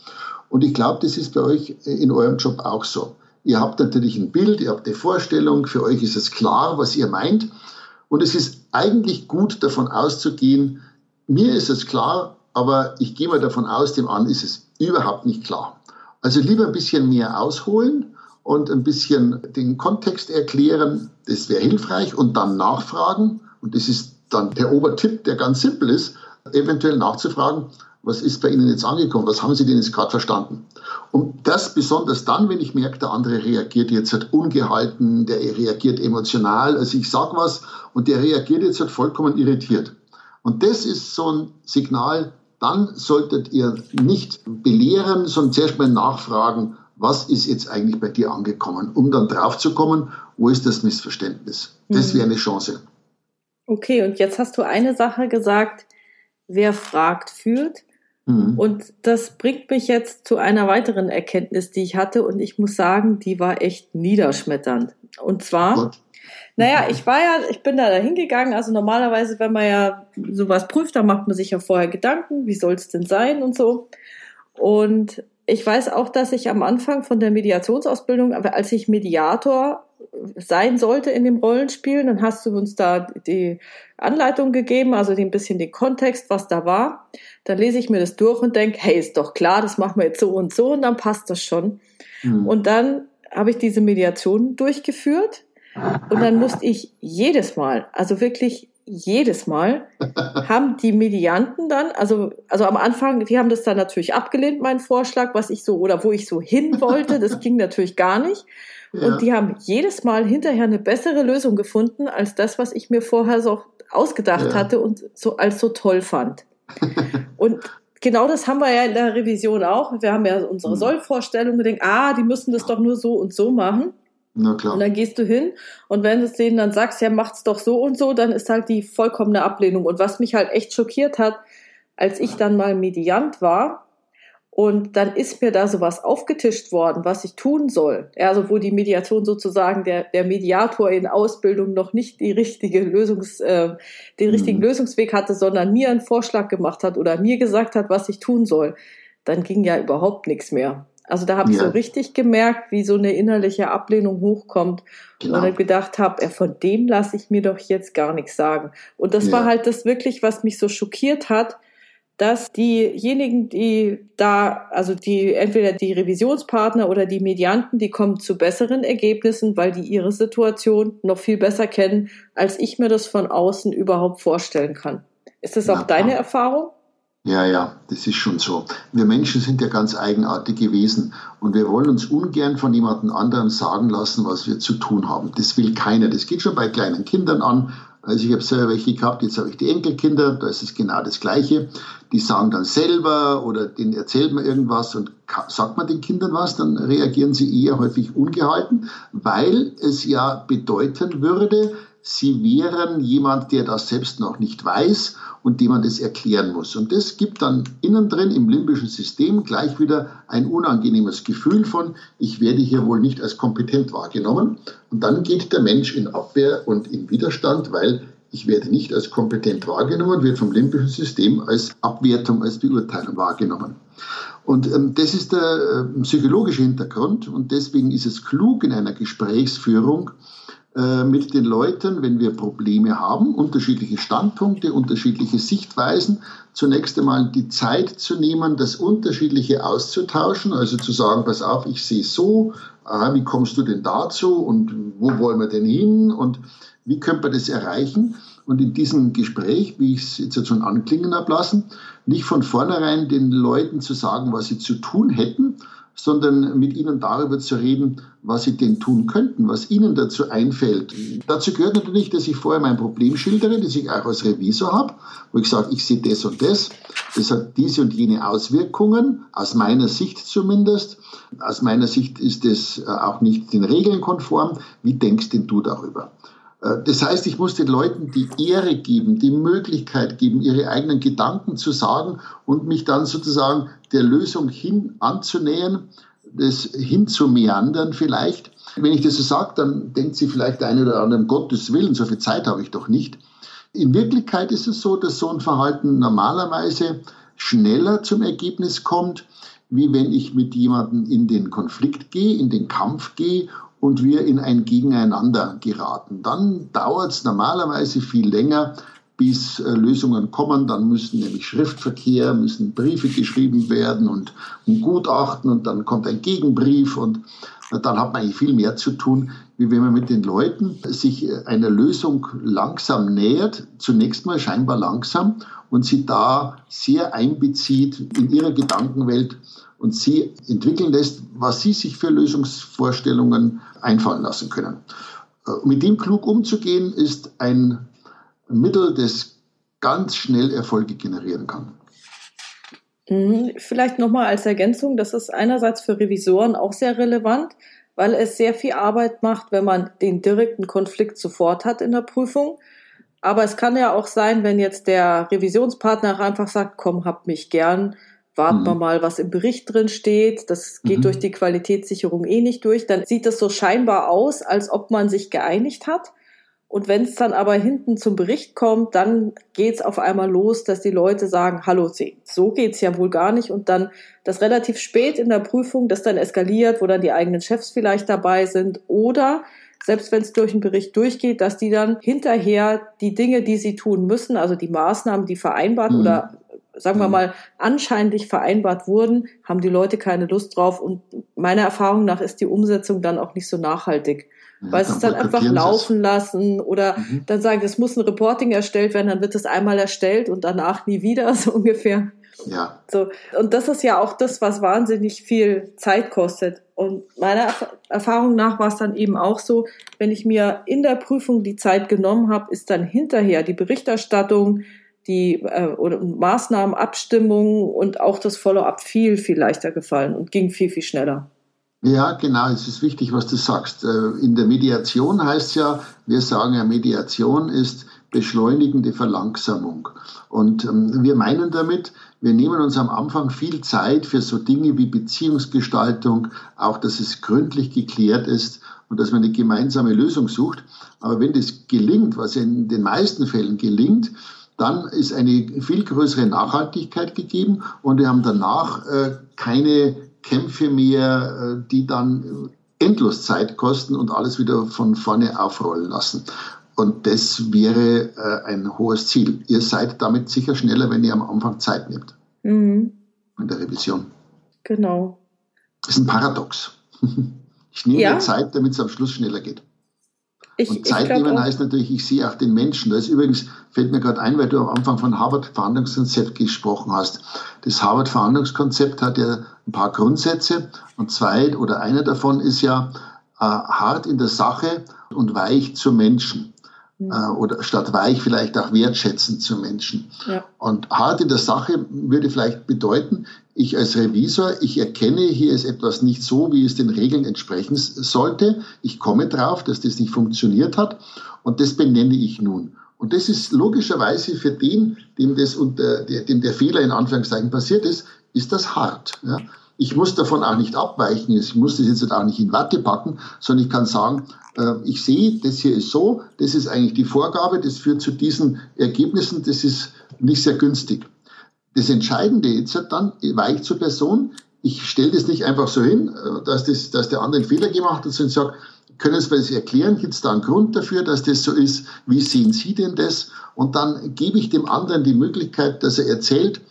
Speaker 2: Und ich glaube, das ist bei euch in eurem Job auch so. Ihr habt natürlich ein Bild, ihr habt eine Vorstellung, für euch ist es klar, was ihr meint. Und es ist eigentlich gut davon auszugehen, mir ist es klar, aber ich gehe mal davon aus, dem an ist es überhaupt nicht klar. Also lieber ein bisschen mehr ausholen und ein bisschen den Kontext erklären, das wäre hilfreich und dann nachfragen. Und das ist dann der Obertipp, der ganz simpel ist eventuell nachzufragen, was ist bei Ihnen jetzt angekommen, was haben Sie denn jetzt gerade verstanden? Und das besonders dann, wenn ich merke, der andere reagiert jetzt halt ungehalten, der reagiert emotional, also ich sage was und der reagiert jetzt halt vollkommen irritiert. Und das ist so ein Signal, dann solltet ihr nicht belehren, sondern zuerst mal nachfragen, was ist jetzt eigentlich bei dir angekommen, um dann drauf zu kommen, wo ist das Missverständnis. Das mhm. wäre eine Chance.
Speaker 1: Okay, und jetzt hast du eine Sache gesagt, wer fragt, führt. Mhm. Und das bringt mich jetzt zu einer weiteren Erkenntnis, die ich hatte. Und ich muss sagen, die war echt niederschmetternd. Und zwar, Gott. naja, ich war ja, ich bin da hingegangen. Also normalerweise, wenn man ja sowas prüft, dann macht man sich ja vorher Gedanken, wie soll es denn sein und so. Und ich weiß auch, dass ich am Anfang von der Mediationsausbildung, als ich Mediator sein sollte in dem Rollenspiel, dann hast du uns da die Anleitung gegeben, also ein bisschen den Kontext, was da war. Dann lese ich mir das durch und denke, hey, ist doch klar, das machen wir jetzt so und so und dann passt das schon. Mhm. Und dann habe ich diese Mediation durchgeführt und dann musste ich jedes Mal, also wirklich jedes Mal, haben die Medianten dann, also, also am Anfang, die haben das dann natürlich abgelehnt, meinen Vorschlag, was ich so, oder wo ich so hin wollte, das ging natürlich gar nicht. Und die haben jedes Mal hinterher eine bessere Lösung gefunden als das, was ich mir vorher so ausgedacht ja. hatte und so als so toll fand. und genau das haben wir ja in der Revision auch. Wir haben ja unsere mhm. Sollvorstellung gedacht, ah, die müssen das doch nur so und so machen. Na klar. Und dann gehst du hin und wenn du es denen dann sagst, ja, macht's doch so und so, dann ist halt die vollkommene Ablehnung. Und was mich halt echt schockiert hat, als ich dann mal Mediant war, und dann ist mir da sowas aufgetischt worden, was ich tun soll. Also wo die Mediation sozusagen der, der Mediator in Ausbildung noch nicht die richtige Lösungs, äh, den richtigen mhm. Lösungsweg hatte, sondern mir einen Vorschlag gemacht hat oder mir gesagt hat, was ich tun soll. Dann ging ja überhaupt nichts mehr. Also da habe ich ja. so richtig gemerkt, wie so eine innerliche Ablehnung hochkommt. Genau. Und ich gedacht habe, von dem lasse ich mir doch jetzt gar nichts sagen. Und das ja. war halt das wirklich, was mich so schockiert hat, dass diejenigen, die da, also die entweder die Revisionspartner oder die Medianten, die kommen zu besseren Ergebnissen, weil die ihre Situation noch viel besser kennen, als ich mir das von außen überhaupt vorstellen kann. Ist das auch ja, deine Erfahrung?
Speaker 2: Ja, ja, das ist schon so. Wir Menschen sind ja ganz eigenartige Wesen und wir wollen uns ungern von jemandem anderem sagen lassen, was wir zu tun haben. Das will keiner. Das geht schon bei kleinen Kindern an. Also ich habe selber welche gehabt, jetzt habe ich die Enkelkinder, da ist es genau das Gleiche. Die sagen dann selber oder denen erzählt man irgendwas und sagt man den Kindern was, dann reagieren sie eher häufig ungehalten, weil es ja bedeuten würde, sie wären jemand, der das selbst noch nicht weiß und dem man das erklären muss. Und das gibt dann innen drin im limbischen System gleich wieder ein unangenehmes Gefühl von, ich werde hier wohl nicht als kompetent wahrgenommen. Und dann geht der Mensch in Abwehr und in Widerstand, weil ich werde nicht als kompetent wahrgenommen, wird vom limbischen System als Abwertung, als Beurteilung wahrgenommen. Und ähm, das ist der äh, psychologische Hintergrund und deswegen ist es klug in einer Gesprächsführung, mit den Leuten, wenn wir Probleme haben, unterschiedliche Standpunkte, unterschiedliche Sichtweisen, zunächst einmal die Zeit zu nehmen, das Unterschiedliche auszutauschen, also zu sagen, pass auf, ich sehe so, aha, wie kommst du denn dazu und wo wollen wir denn hin und wie können wir das erreichen? Und in diesem Gespräch, wie ich es jetzt schon anklingen habe lassen, nicht von vornherein den Leuten zu sagen, was sie zu tun hätten, sondern mit ihnen darüber zu reden, was sie denn tun könnten, was ihnen dazu einfällt. Dazu gehört natürlich, dass ich vorher mein Problem schildere, das ich auch als Revisor habe, wo ich sage, ich sehe das und das, das hat diese und jene Auswirkungen, aus meiner Sicht zumindest. Aus meiner Sicht ist es äh, auch nicht den Regeln konform. Wie denkst denn du darüber? Äh, das heißt, ich muss den Leuten die Ehre geben, die Möglichkeit geben, ihre eigenen Gedanken zu sagen und mich dann sozusagen der Lösung hin anzunähern, das hinzumeandern vielleicht. Wenn ich das so sage, dann denkt sie vielleicht der eine oder andere, um Gottes Willen, so viel Zeit habe ich doch nicht. In Wirklichkeit ist es so, dass so ein Verhalten normalerweise schneller zum Ergebnis kommt, wie wenn ich mit jemandem in den Konflikt gehe, in den Kampf gehe und wir in ein Gegeneinander geraten. Dann dauert es normalerweise viel länger, bis äh, Lösungen kommen. Dann müssen nämlich Schriftverkehr, müssen Briefe geschrieben werden und ein Gutachten und dann kommt ein Gegenbrief und äh, dann hat man eigentlich viel mehr zu tun, wie wenn man mit den Leuten sich äh, einer Lösung langsam nähert, zunächst mal scheinbar langsam und sie da sehr einbezieht in ihrer Gedankenwelt und sie entwickeln lässt, was sie sich für Lösungsvorstellungen einfallen lassen können. Äh, mit dem klug umzugehen, ist ein Mittel, das ganz schnell Erfolge generieren kann.
Speaker 1: Mhm. Vielleicht nochmal als Ergänzung, das ist einerseits für Revisoren auch sehr relevant, weil es sehr viel Arbeit macht, wenn man den direkten Konflikt sofort hat in der Prüfung. Aber es kann ja auch sein, wenn jetzt der Revisionspartner einfach sagt, komm, hab mich gern, warten mhm. wir mal, was im Bericht drin steht. Das geht mhm. durch die Qualitätssicherung eh nicht durch. Dann sieht es so scheinbar aus, als ob man sich geeinigt hat. Und wenn es dann aber hinten zum Bericht kommt, dann geht es auf einmal los, dass die Leute sagen, hallo, so geht's ja wohl gar nicht. Und dann das relativ spät in der Prüfung, das dann eskaliert, wo dann die eigenen Chefs vielleicht dabei sind. Oder selbst wenn es durch den Bericht durchgeht, dass die dann hinterher die Dinge, die sie tun müssen, also die Maßnahmen, die vereinbart mhm. oder sagen wir mhm. mal, anscheinend vereinbart wurden, haben die Leute keine Lust drauf und meiner Erfahrung nach ist die Umsetzung dann auch nicht so nachhaltig. Ja, weil sie es dann einfach laufen lassen oder mhm. dann sagen, es muss ein Reporting erstellt werden, dann wird es einmal erstellt und danach nie wieder, so ungefähr. Ja. So. Und das ist ja auch das, was wahnsinnig viel Zeit kostet. Und meiner Erfahrung nach war es dann eben auch so, wenn ich mir in der Prüfung die Zeit genommen habe, ist dann hinterher die Berichterstattung, die äh, oder Maßnahmen, Abstimmungen und auch das Follow-up viel, viel leichter gefallen und ging viel, viel schneller.
Speaker 2: Ja, genau, es ist wichtig, was du sagst. Äh, in der Mediation heißt ja, wir sagen ja, Mediation ist beschleunigende Verlangsamung. Und ähm, wir meinen damit, wir nehmen uns am Anfang viel Zeit für so Dinge wie Beziehungsgestaltung, auch dass es gründlich geklärt ist und dass man eine gemeinsame Lösung sucht. Aber wenn das gelingt, was in den meisten Fällen gelingt, dann ist eine viel größere Nachhaltigkeit gegeben und wir haben danach äh, keine Kämpfe mehr, äh, die dann endlos Zeit kosten und alles wieder von vorne aufrollen lassen. Und das wäre äh, ein hohes Ziel. Ihr seid damit sicher schneller, wenn ihr am Anfang Zeit nehmt. Mhm. In der Revision.
Speaker 1: Genau.
Speaker 2: Das ist ein Paradox. Ich nehme ja. Zeit, damit es am Schluss schneller geht. Ich, und Zeit nehmen heißt natürlich, ich sehe auch den Menschen. Da ist übrigens, fällt mir gerade ein, weil du am Anfang von Harvard-Verhandlungskonzept gesprochen hast. Das Harvard-Verhandlungskonzept hat ja ein paar Grundsätze und zwei oder einer davon ist ja äh, hart in der Sache und weich zu Menschen. Mhm. Äh, oder statt weich vielleicht auch wertschätzend zu Menschen. Ja. Und hart in der Sache würde vielleicht bedeuten, ich als Revisor, ich erkenne, hier ist etwas nicht so, wie es den Regeln entsprechen sollte. Ich komme drauf, dass das nicht funktioniert hat und das benenne ich nun. Und das ist logischerweise für den, dem, das unter, dem der Fehler in Anführungszeichen passiert ist, ist das hart. Ja. Ich muss davon auch nicht abweichen, ich muss das jetzt auch nicht in Watte packen, sondern ich kann sagen, äh, ich sehe, das hier ist so, das ist eigentlich die Vorgabe, das führt zu diesen Ergebnissen, das ist nicht sehr günstig. Das Entscheidende jetzt dann weicht zur Person. Ich stelle das nicht einfach so hin, äh, dass, das, dass der andere einen Fehler gemacht hat, sondern sage, können Sie mir das erklären? Gibt es da einen Grund dafür, dass das so ist? Wie sehen Sie denn das? Und dann gebe ich dem anderen die Möglichkeit, dass er erzählt äh,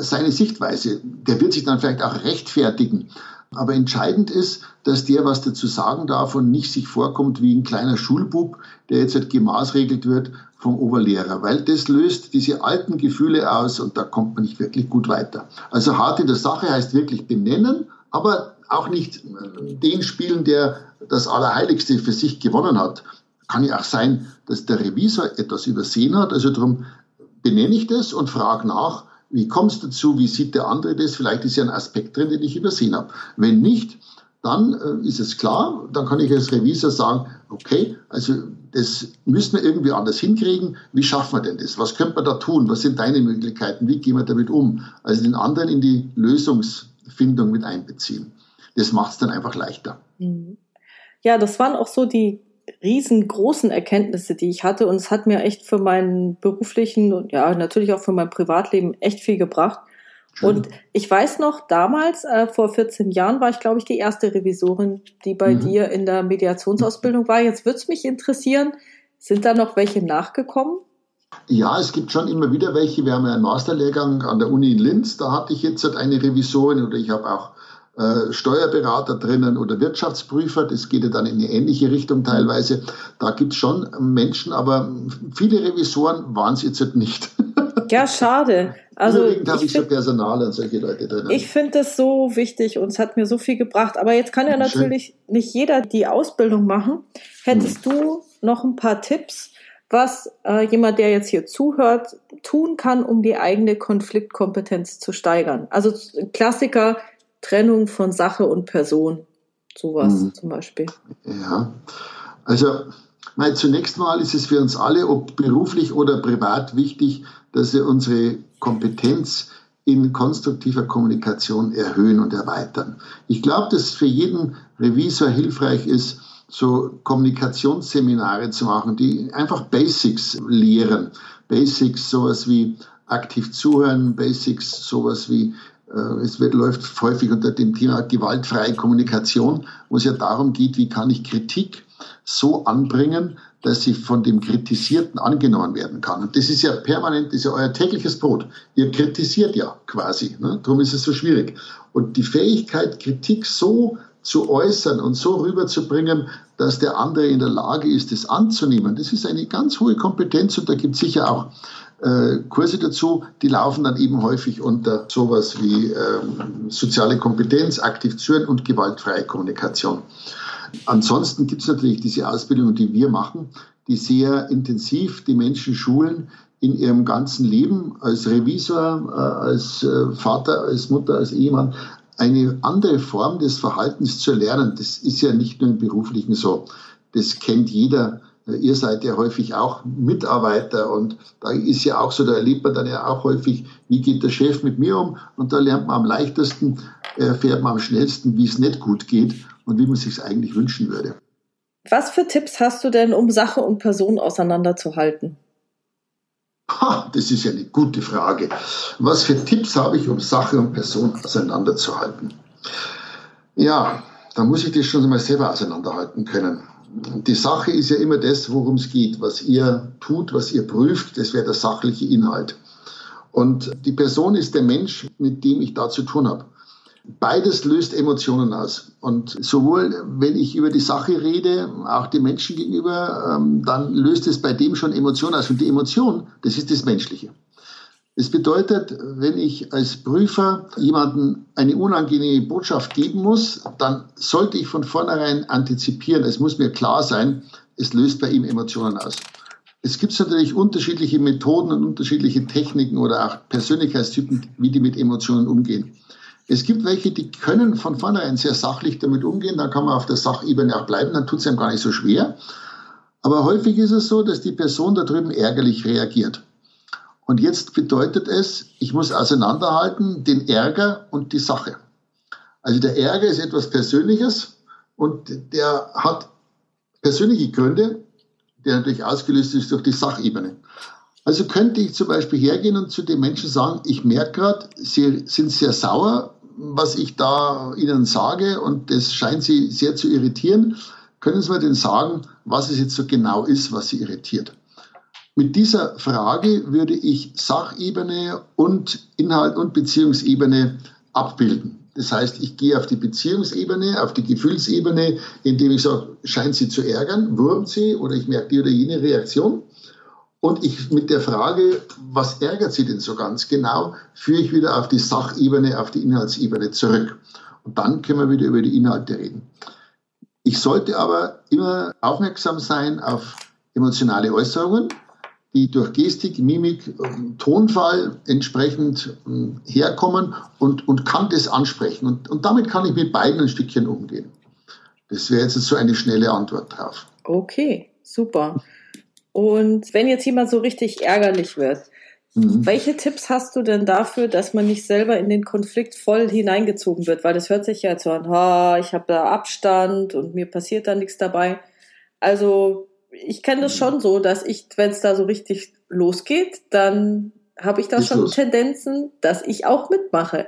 Speaker 2: seine Sichtweise. Der wird sich dann vielleicht auch rechtfertigen. Aber entscheidend ist, dass der was dazu sagen darf und nicht sich vorkommt wie ein kleiner Schulbub, der jetzt halt gemaßregelt wird vom Oberlehrer, weil das löst diese alten Gefühle aus und da kommt man nicht wirklich gut weiter. Also hart in der Sache heißt wirklich benennen, aber auch nicht äh, den spielen, der das Allerheiligste für sich gewonnen hat. Kann ja auch sein, dass der Revisor etwas übersehen hat. Also darum benenne ich das und frage nach, wie kommst du dazu? Wie sieht der andere das? Vielleicht ist ja ein Aspekt drin, den ich übersehen habe. Wenn nicht, dann äh, ist es klar, dann kann ich als Revisor sagen, okay, also das müssen wir irgendwie anders hinkriegen. Wie schaffen wir denn das? Was könnte man da tun? Was sind deine Möglichkeiten? Wie gehen wir damit um? Also den anderen in die Lösungsfindung mit einbeziehen. Das macht es dann einfach leichter.
Speaker 1: Mhm. Ja, das waren auch so die riesengroßen Erkenntnisse, die ich hatte. Und es hat mir echt für meinen beruflichen und ja, natürlich auch für mein Privatleben echt viel gebracht. Schön. Und ich weiß noch, damals, äh, vor 14 Jahren, war ich, glaube ich, die erste Revisorin, die bei mhm. dir in der Mediationsausbildung war. Jetzt würde es mich interessieren, sind da noch welche nachgekommen?
Speaker 2: Ja, es gibt schon immer wieder welche. Wir haben ja einen Masterlehrgang an der Uni in Linz. Da hatte ich jetzt eine Revisorin oder ich habe auch äh, Steuerberater drinnen oder Wirtschaftsprüfer. Das geht ja dann in eine ähnliche Richtung teilweise. Da gibt es schon Menschen, aber viele Revisoren waren es jetzt halt nicht.
Speaker 1: Ja, schade. Also
Speaker 2: Überwiegend habe ich, so Personal und solche Leute drin.
Speaker 1: Ich finde das so wichtig und es hat mir so viel gebracht. Aber jetzt kann ja natürlich Schön. nicht jeder die Ausbildung machen. Hättest hm. du noch ein paar Tipps, was äh, jemand, der jetzt hier zuhört, tun kann, um die eigene Konfliktkompetenz zu steigern? Also Klassiker, Trennung von Sache und Person. Sowas mhm. zum Beispiel.
Speaker 2: Ja, also mal, zunächst mal ist es für uns alle, ob beruflich oder privat, wichtig, dass wir unsere Kompetenz in konstruktiver Kommunikation erhöhen und erweitern. Ich glaube, dass es für jeden Revisor hilfreich ist, so Kommunikationsseminare zu machen, die einfach Basics lehren. Basics, sowas wie aktiv zuhören, Basics, sowas wie es wird, läuft häufig unter dem Thema gewaltfreie Kommunikation, wo es ja darum geht, wie kann ich Kritik so anbringen, dass sie von dem Kritisierten angenommen werden kann. Und das ist ja permanent, das ist ja euer tägliches Brot. Ihr kritisiert ja quasi. Ne? Darum ist es so schwierig. Und die Fähigkeit, Kritik so zu äußern und so rüberzubringen, dass der andere in der Lage ist, es anzunehmen, das ist eine ganz hohe Kompetenz und da gibt es sicher auch äh, Kurse dazu, die laufen dann eben häufig unter sowas wie ähm, soziale Kompetenz, aktiv zuhören und gewaltfreie Kommunikation. Ansonsten gibt es natürlich diese Ausbildungen, die wir machen, die sehr intensiv die Menschen schulen in ihrem ganzen Leben als Revisor, äh, als äh, Vater, als Mutter, als Ehemann, eine andere Form des Verhaltens zu erlernen. Das ist ja nicht nur im beruflichen so. Das kennt jeder Ihr seid ja häufig auch Mitarbeiter und da ist ja auch so, da erlebt man dann ja auch häufig, wie geht der Chef mit mir um und da lernt man am leichtesten, erfährt man am schnellsten, wie es nicht gut geht und wie man sich es eigentlich wünschen würde.
Speaker 1: Was für Tipps hast du denn, um Sache und Person auseinanderzuhalten?
Speaker 2: Ha, das ist ja eine gute Frage. Was für Tipps habe ich, um Sache und Person auseinanderzuhalten? Ja, da muss ich das schon mal selber auseinanderhalten können. Die Sache ist ja immer das, worum es geht. Was ihr tut, was ihr prüft, das wäre der sachliche Inhalt. Und die Person ist der Mensch, mit dem ich da zu tun habe. Beides löst Emotionen aus. Und sowohl, wenn ich über die Sache rede, auch dem Menschen gegenüber, ähm, dann löst es bei dem schon Emotionen aus. Und die Emotion, das ist das Menschliche. Es bedeutet, wenn ich als Prüfer jemanden eine unangenehme Botschaft geben muss, dann sollte ich von vornherein antizipieren. Es muss mir klar sein, es löst bei ihm Emotionen aus. Es gibt natürlich unterschiedliche Methoden und unterschiedliche Techniken oder auch Persönlichkeitstypen, wie die mit Emotionen umgehen. Es gibt welche, die können von vornherein sehr sachlich damit umgehen, dann kann man auf der Sachebene auch bleiben, dann tut es einem gar nicht so schwer. Aber häufig ist es so, dass die Person da drüben ärgerlich reagiert. Und jetzt bedeutet es, ich muss auseinanderhalten den Ärger und die Sache. Also der Ärger ist etwas Persönliches und der hat persönliche Gründe, der natürlich ausgelöst ist durch die Sachebene. Also könnte ich zum Beispiel hergehen und zu den Menschen sagen, ich merke gerade, sie sind sehr sauer, was ich da Ihnen sage und das scheint Sie sehr zu irritieren. Können Sie mir denn sagen, was es jetzt so genau ist, was Sie irritiert? Mit dieser Frage würde ich Sachebene und Inhalt und Beziehungsebene abbilden. Das heißt, ich gehe auf die Beziehungsebene, auf die Gefühlsebene, indem ich sage, scheint sie zu ärgern, wurmt sie oder ich merke die oder jene Reaktion. Und ich mit der Frage, was ärgert Sie denn so ganz genau, führe ich wieder auf die Sachebene, auf die Inhaltsebene zurück. Und dann können wir wieder über die Inhalte reden. Ich sollte aber immer aufmerksam sein auf emotionale Äußerungen, die durch Gestik, Mimik, Tonfall entsprechend ähm, herkommen und, und kann das ansprechen. Und, und damit kann ich mit beiden ein Stückchen umgehen. Das wäre jetzt so eine schnelle Antwort drauf.
Speaker 1: Okay, super. Und wenn jetzt jemand so richtig ärgerlich wird, mhm. welche Tipps hast du denn dafür, dass man nicht selber in den Konflikt voll hineingezogen wird? Weil das hört sich ja so an, ha, ich habe da Abstand und mir passiert da nichts dabei. Also ich kenne das schon so, dass ich, wenn es da so richtig losgeht, dann habe ich da schon los. Tendenzen, dass ich auch mitmache.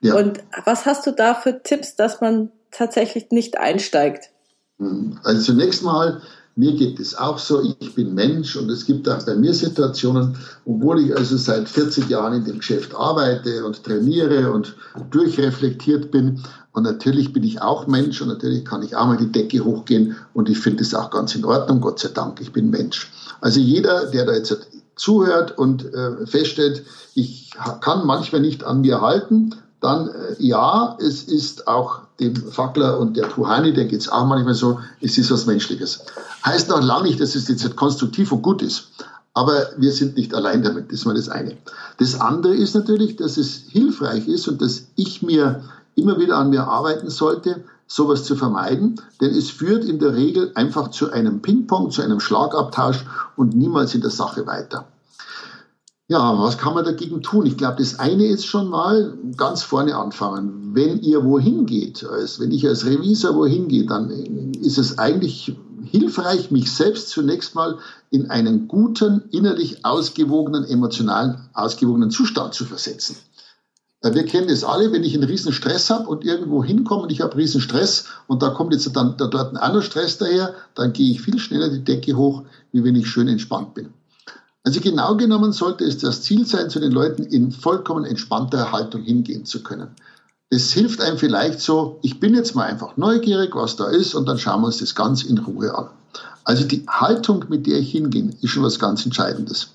Speaker 1: Ja. Und was hast du da für Tipps, dass man tatsächlich nicht einsteigt?
Speaker 2: Mhm. Also zunächst mal mir geht es auch so, ich bin Mensch und es gibt auch bei mir Situationen, obwohl ich also seit 40 Jahren in dem Geschäft arbeite und trainiere und durchreflektiert bin. Und natürlich bin ich auch Mensch und natürlich kann ich auch mal die Decke hochgehen und ich finde es auch ganz in Ordnung, Gott sei Dank, ich bin Mensch. Also jeder, der da jetzt zuhört und äh, feststellt, ich kann manchmal nicht an mir halten, dann äh, ja, es ist auch dem Fackler und der Puhani, der geht es auch manchmal so, es ist was Menschliches. Heißt noch lange nicht, dass es jetzt konstruktiv und gut ist. Aber wir sind nicht allein damit, das ist mal das eine. Das andere ist natürlich, dass es hilfreich ist und dass ich mir immer wieder an mir arbeiten sollte, sowas zu vermeiden, denn es führt in der Regel einfach zu einem Ping-Pong, zu einem Schlagabtausch und niemals in der Sache weiter. Ja, was kann man dagegen tun? Ich glaube, das eine ist schon mal ganz vorne anfangen. Wenn ihr wohin geht, als wenn ich als Revisor wohin gehe, dann ist es eigentlich hilfreich, mich selbst zunächst mal in einen guten, innerlich ausgewogenen, emotional ausgewogenen Zustand zu versetzen. Wir kennen es alle, wenn ich einen riesen Stress habe und irgendwo hinkomme und ich habe riesen Stress und da kommt jetzt dann da dort ein anderer Stress daher, dann gehe ich viel schneller die Decke hoch, wie wenn ich schön entspannt bin. Also genau genommen sollte es das Ziel sein, zu den Leuten in vollkommen entspannter Haltung hingehen zu können. Es hilft einem vielleicht so, ich bin jetzt mal einfach neugierig, was da ist, und dann schauen wir uns das ganz in Ruhe an. Also die Haltung, mit der ich hingehe, ist schon was ganz Entscheidendes.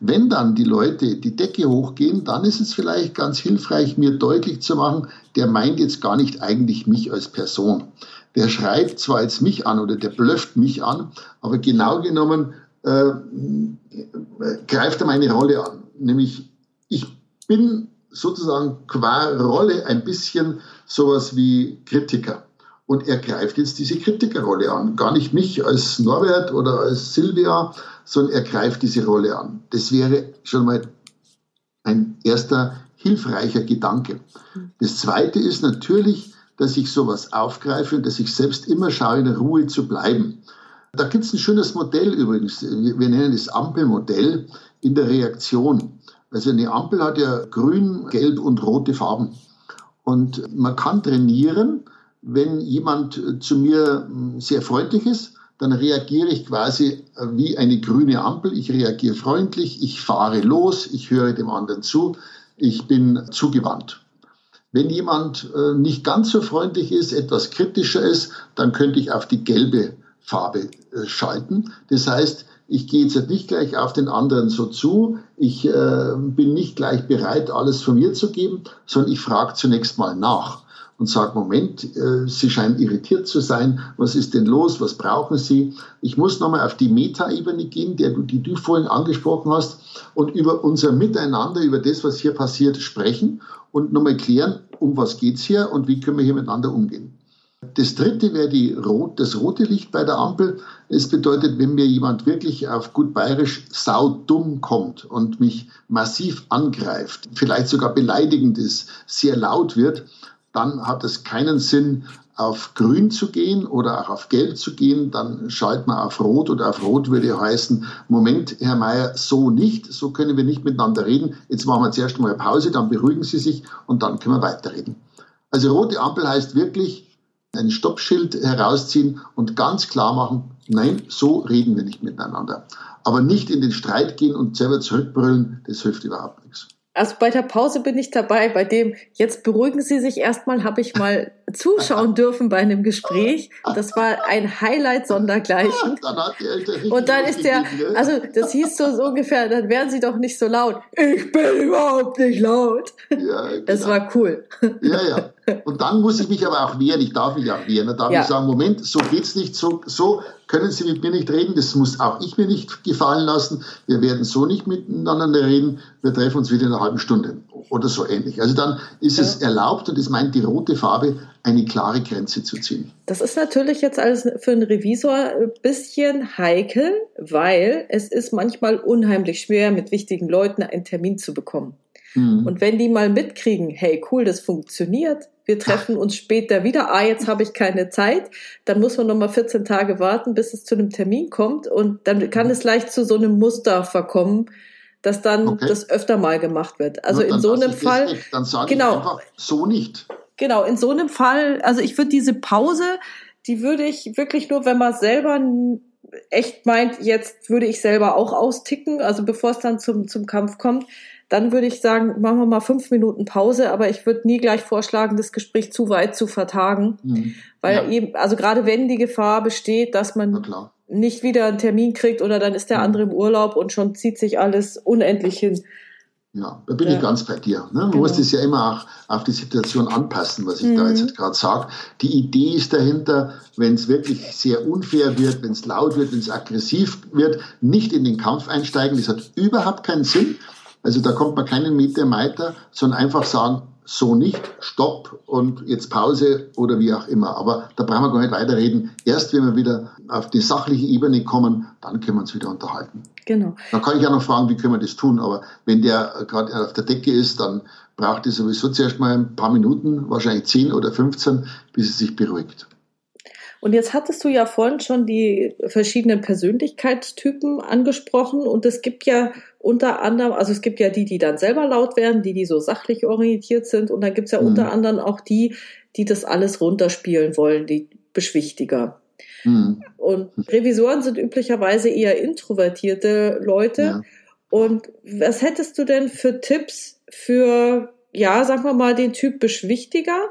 Speaker 2: Wenn dann die Leute die Decke hochgehen, dann ist es vielleicht ganz hilfreich, mir deutlich zu machen, der meint jetzt gar nicht eigentlich mich als Person. Der schreit zwar jetzt mich an oder der blöfft mich an, aber genau genommen äh, greift er meine Rolle an. Nämlich, ich bin sozusagen qua Rolle ein bisschen sowas wie Kritiker. Und er greift jetzt diese Kritikerrolle an. Gar nicht mich als Norbert oder als Silvia, sondern er greift diese Rolle an. Das wäre schon mal ein erster hilfreicher Gedanke. Das zweite ist natürlich, dass ich sowas aufgreife und dass ich selbst immer schaue, in der Ruhe zu bleiben. Da gibt es ein schönes Modell übrigens. Wir nennen es Ampelmodell in der Reaktion. Also eine Ampel hat ja grün, gelb und rote Farben. Und man kann trainieren, wenn jemand zu mir sehr freundlich ist, dann reagiere ich quasi wie eine grüne Ampel. Ich reagiere freundlich, ich fahre los, ich höre dem anderen zu, ich bin zugewandt. Wenn jemand äh, nicht ganz so freundlich ist, etwas kritischer ist, dann könnte ich auf die gelbe Farbe äh, schalten. Das heißt, ich gehe jetzt nicht gleich auf den anderen so zu, ich äh, bin nicht gleich bereit, alles von mir zu geben, sondern ich frage zunächst mal nach und sage, Moment, äh, Sie scheinen irritiert zu sein, was ist denn los, was brauchen Sie? Ich muss nochmal auf die Metaebene gehen, der die du vorhin angesprochen hast, und über unser Miteinander, über das, was hier passiert, sprechen und nochmal klären, um was geht's hier und wie können wir hier miteinander umgehen. Das dritte wäre die rot, das rote Licht bei der Ampel. Es bedeutet, wenn mir jemand wirklich auf gut bayerisch saudumm kommt und mich massiv angreift, vielleicht sogar beleidigend ist, sehr laut wird, dann hat es keinen Sinn, auf grün zu gehen oder auch auf gelb zu gehen, dann schaltet man auf rot oder auf rot würde heißen, Moment, Herr Mayer, so nicht, so können wir nicht miteinander reden. Jetzt machen wir zuerst mal Pause, dann beruhigen Sie sich und dann können wir weiterreden. Also rote Ampel heißt wirklich, ein Stoppschild herausziehen und ganz klar machen, nein, so reden wir nicht miteinander. Aber nicht in den Streit gehen und selber zurückbrüllen, das hilft überhaupt nichts.
Speaker 1: Also bei der Pause bin ich dabei, bei dem jetzt beruhigen Sie sich erstmal, habe ich mal zuschauen dürfen bei einem Gespräch. Das war ein Highlight sondergleichen. Und dann ist der, also das hieß so, so ungefähr, dann wären Sie doch nicht so laut. Ich bin überhaupt nicht laut. Ja, genau. Das war cool.
Speaker 2: Ja, ja. Und dann muss ich mich aber auch wehren. Ich darf mich auch wehren. Dann darf ja. ich sagen, Moment, so geht's nicht. So, so können Sie mit mir nicht reden. Das muss auch ich mir nicht gefallen lassen. Wir werden so nicht miteinander reden. Wir treffen uns wieder in einer halben Stunde oder so ähnlich. Also dann ist ja. es erlaubt und es meint die rote Farbe eine klare Grenze zu ziehen.
Speaker 1: Das ist natürlich jetzt alles für einen Revisor ein bisschen heikel, weil es ist manchmal unheimlich schwer, mit wichtigen Leuten einen Termin zu bekommen. Mhm. Und wenn die mal mitkriegen, hey, cool, das funktioniert, wir treffen uns später wieder, ah, jetzt habe ich keine Zeit, dann muss man nochmal 14 Tage warten, bis es zu einem Termin kommt und dann kann es leicht zu so einem Muster verkommen, dass dann okay. das öfter mal gemacht wird. Also in so einem Fall,
Speaker 2: dann sage genau, ich einfach so nicht.
Speaker 1: Genau, in so einem Fall, also ich würde diese Pause, die würde ich wirklich nur, wenn man selber echt meint, jetzt würde ich selber auch austicken, also bevor es dann zum, zum Kampf kommt, dann würde ich sagen, machen wir mal fünf Minuten Pause, aber ich würde nie gleich vorschlagen, das Gespräch zu weit zu vertagen. Mhm. Weil ja. eben, also gerade wenn die Gefahr besteht, dass man nicht wieder einen Termin kriegt oder dann ist der mhm. andere im Urlaub und schon zieht sich alles unendlich hin.
Speaker 2: Ja, da bin ja. ich ganz bei dir. Ne? Man genau. muss das ja immer auch auf die Situation anpassen, was ich mhm. da jetzt gerade sage. Die Idee ist dahinter, wenn es wirklich sehr unfair wird, wenn es laut wird, wenn es aggressiv wird, nicht in den Kampf einsteigen. Das hat überhaupt keinen Sinn. Also da kommt man keinen Meter weiter, sondern einfach sagen, so nicht, stopp und jetzt Pause oder wie auch immer. Aber da brauchen wir gar nicht weiterreden. Erst wenn wir wieder auf die sachliche Ebene kommen, dann können wir uns wieder unterhalten.
Speaker 1: Genau.
Speaker 2: Dann kann ich ja noch fragen, wie können wir das tun. Aber wenn der gerade auf der Decke ist, dann braucht es sowieso zuerst mal ein paar Minuten, wahrscheinlich 10 oder 15, bis es sich beruhigt.
Speaker 1: Und jetzt hattest du ja vorhin schon die verschiedenen Persönlichkeitstypen angesprochen und es gibt ja unter anderem, also es gibt ja die, die dann selber laut werden, die, die so sachlich orientiert sind und dann gibt es ja mhm. unter anderem auch die, die das alles runterspielen wollen, die Beschwichtiger. Mhm. Und Revisoren sind üblicherweise eher introvertierte Leute. Ja. Und was hättest du denn für Tipps für, ja, sagen wir mal, den Typ Beschwichtiger,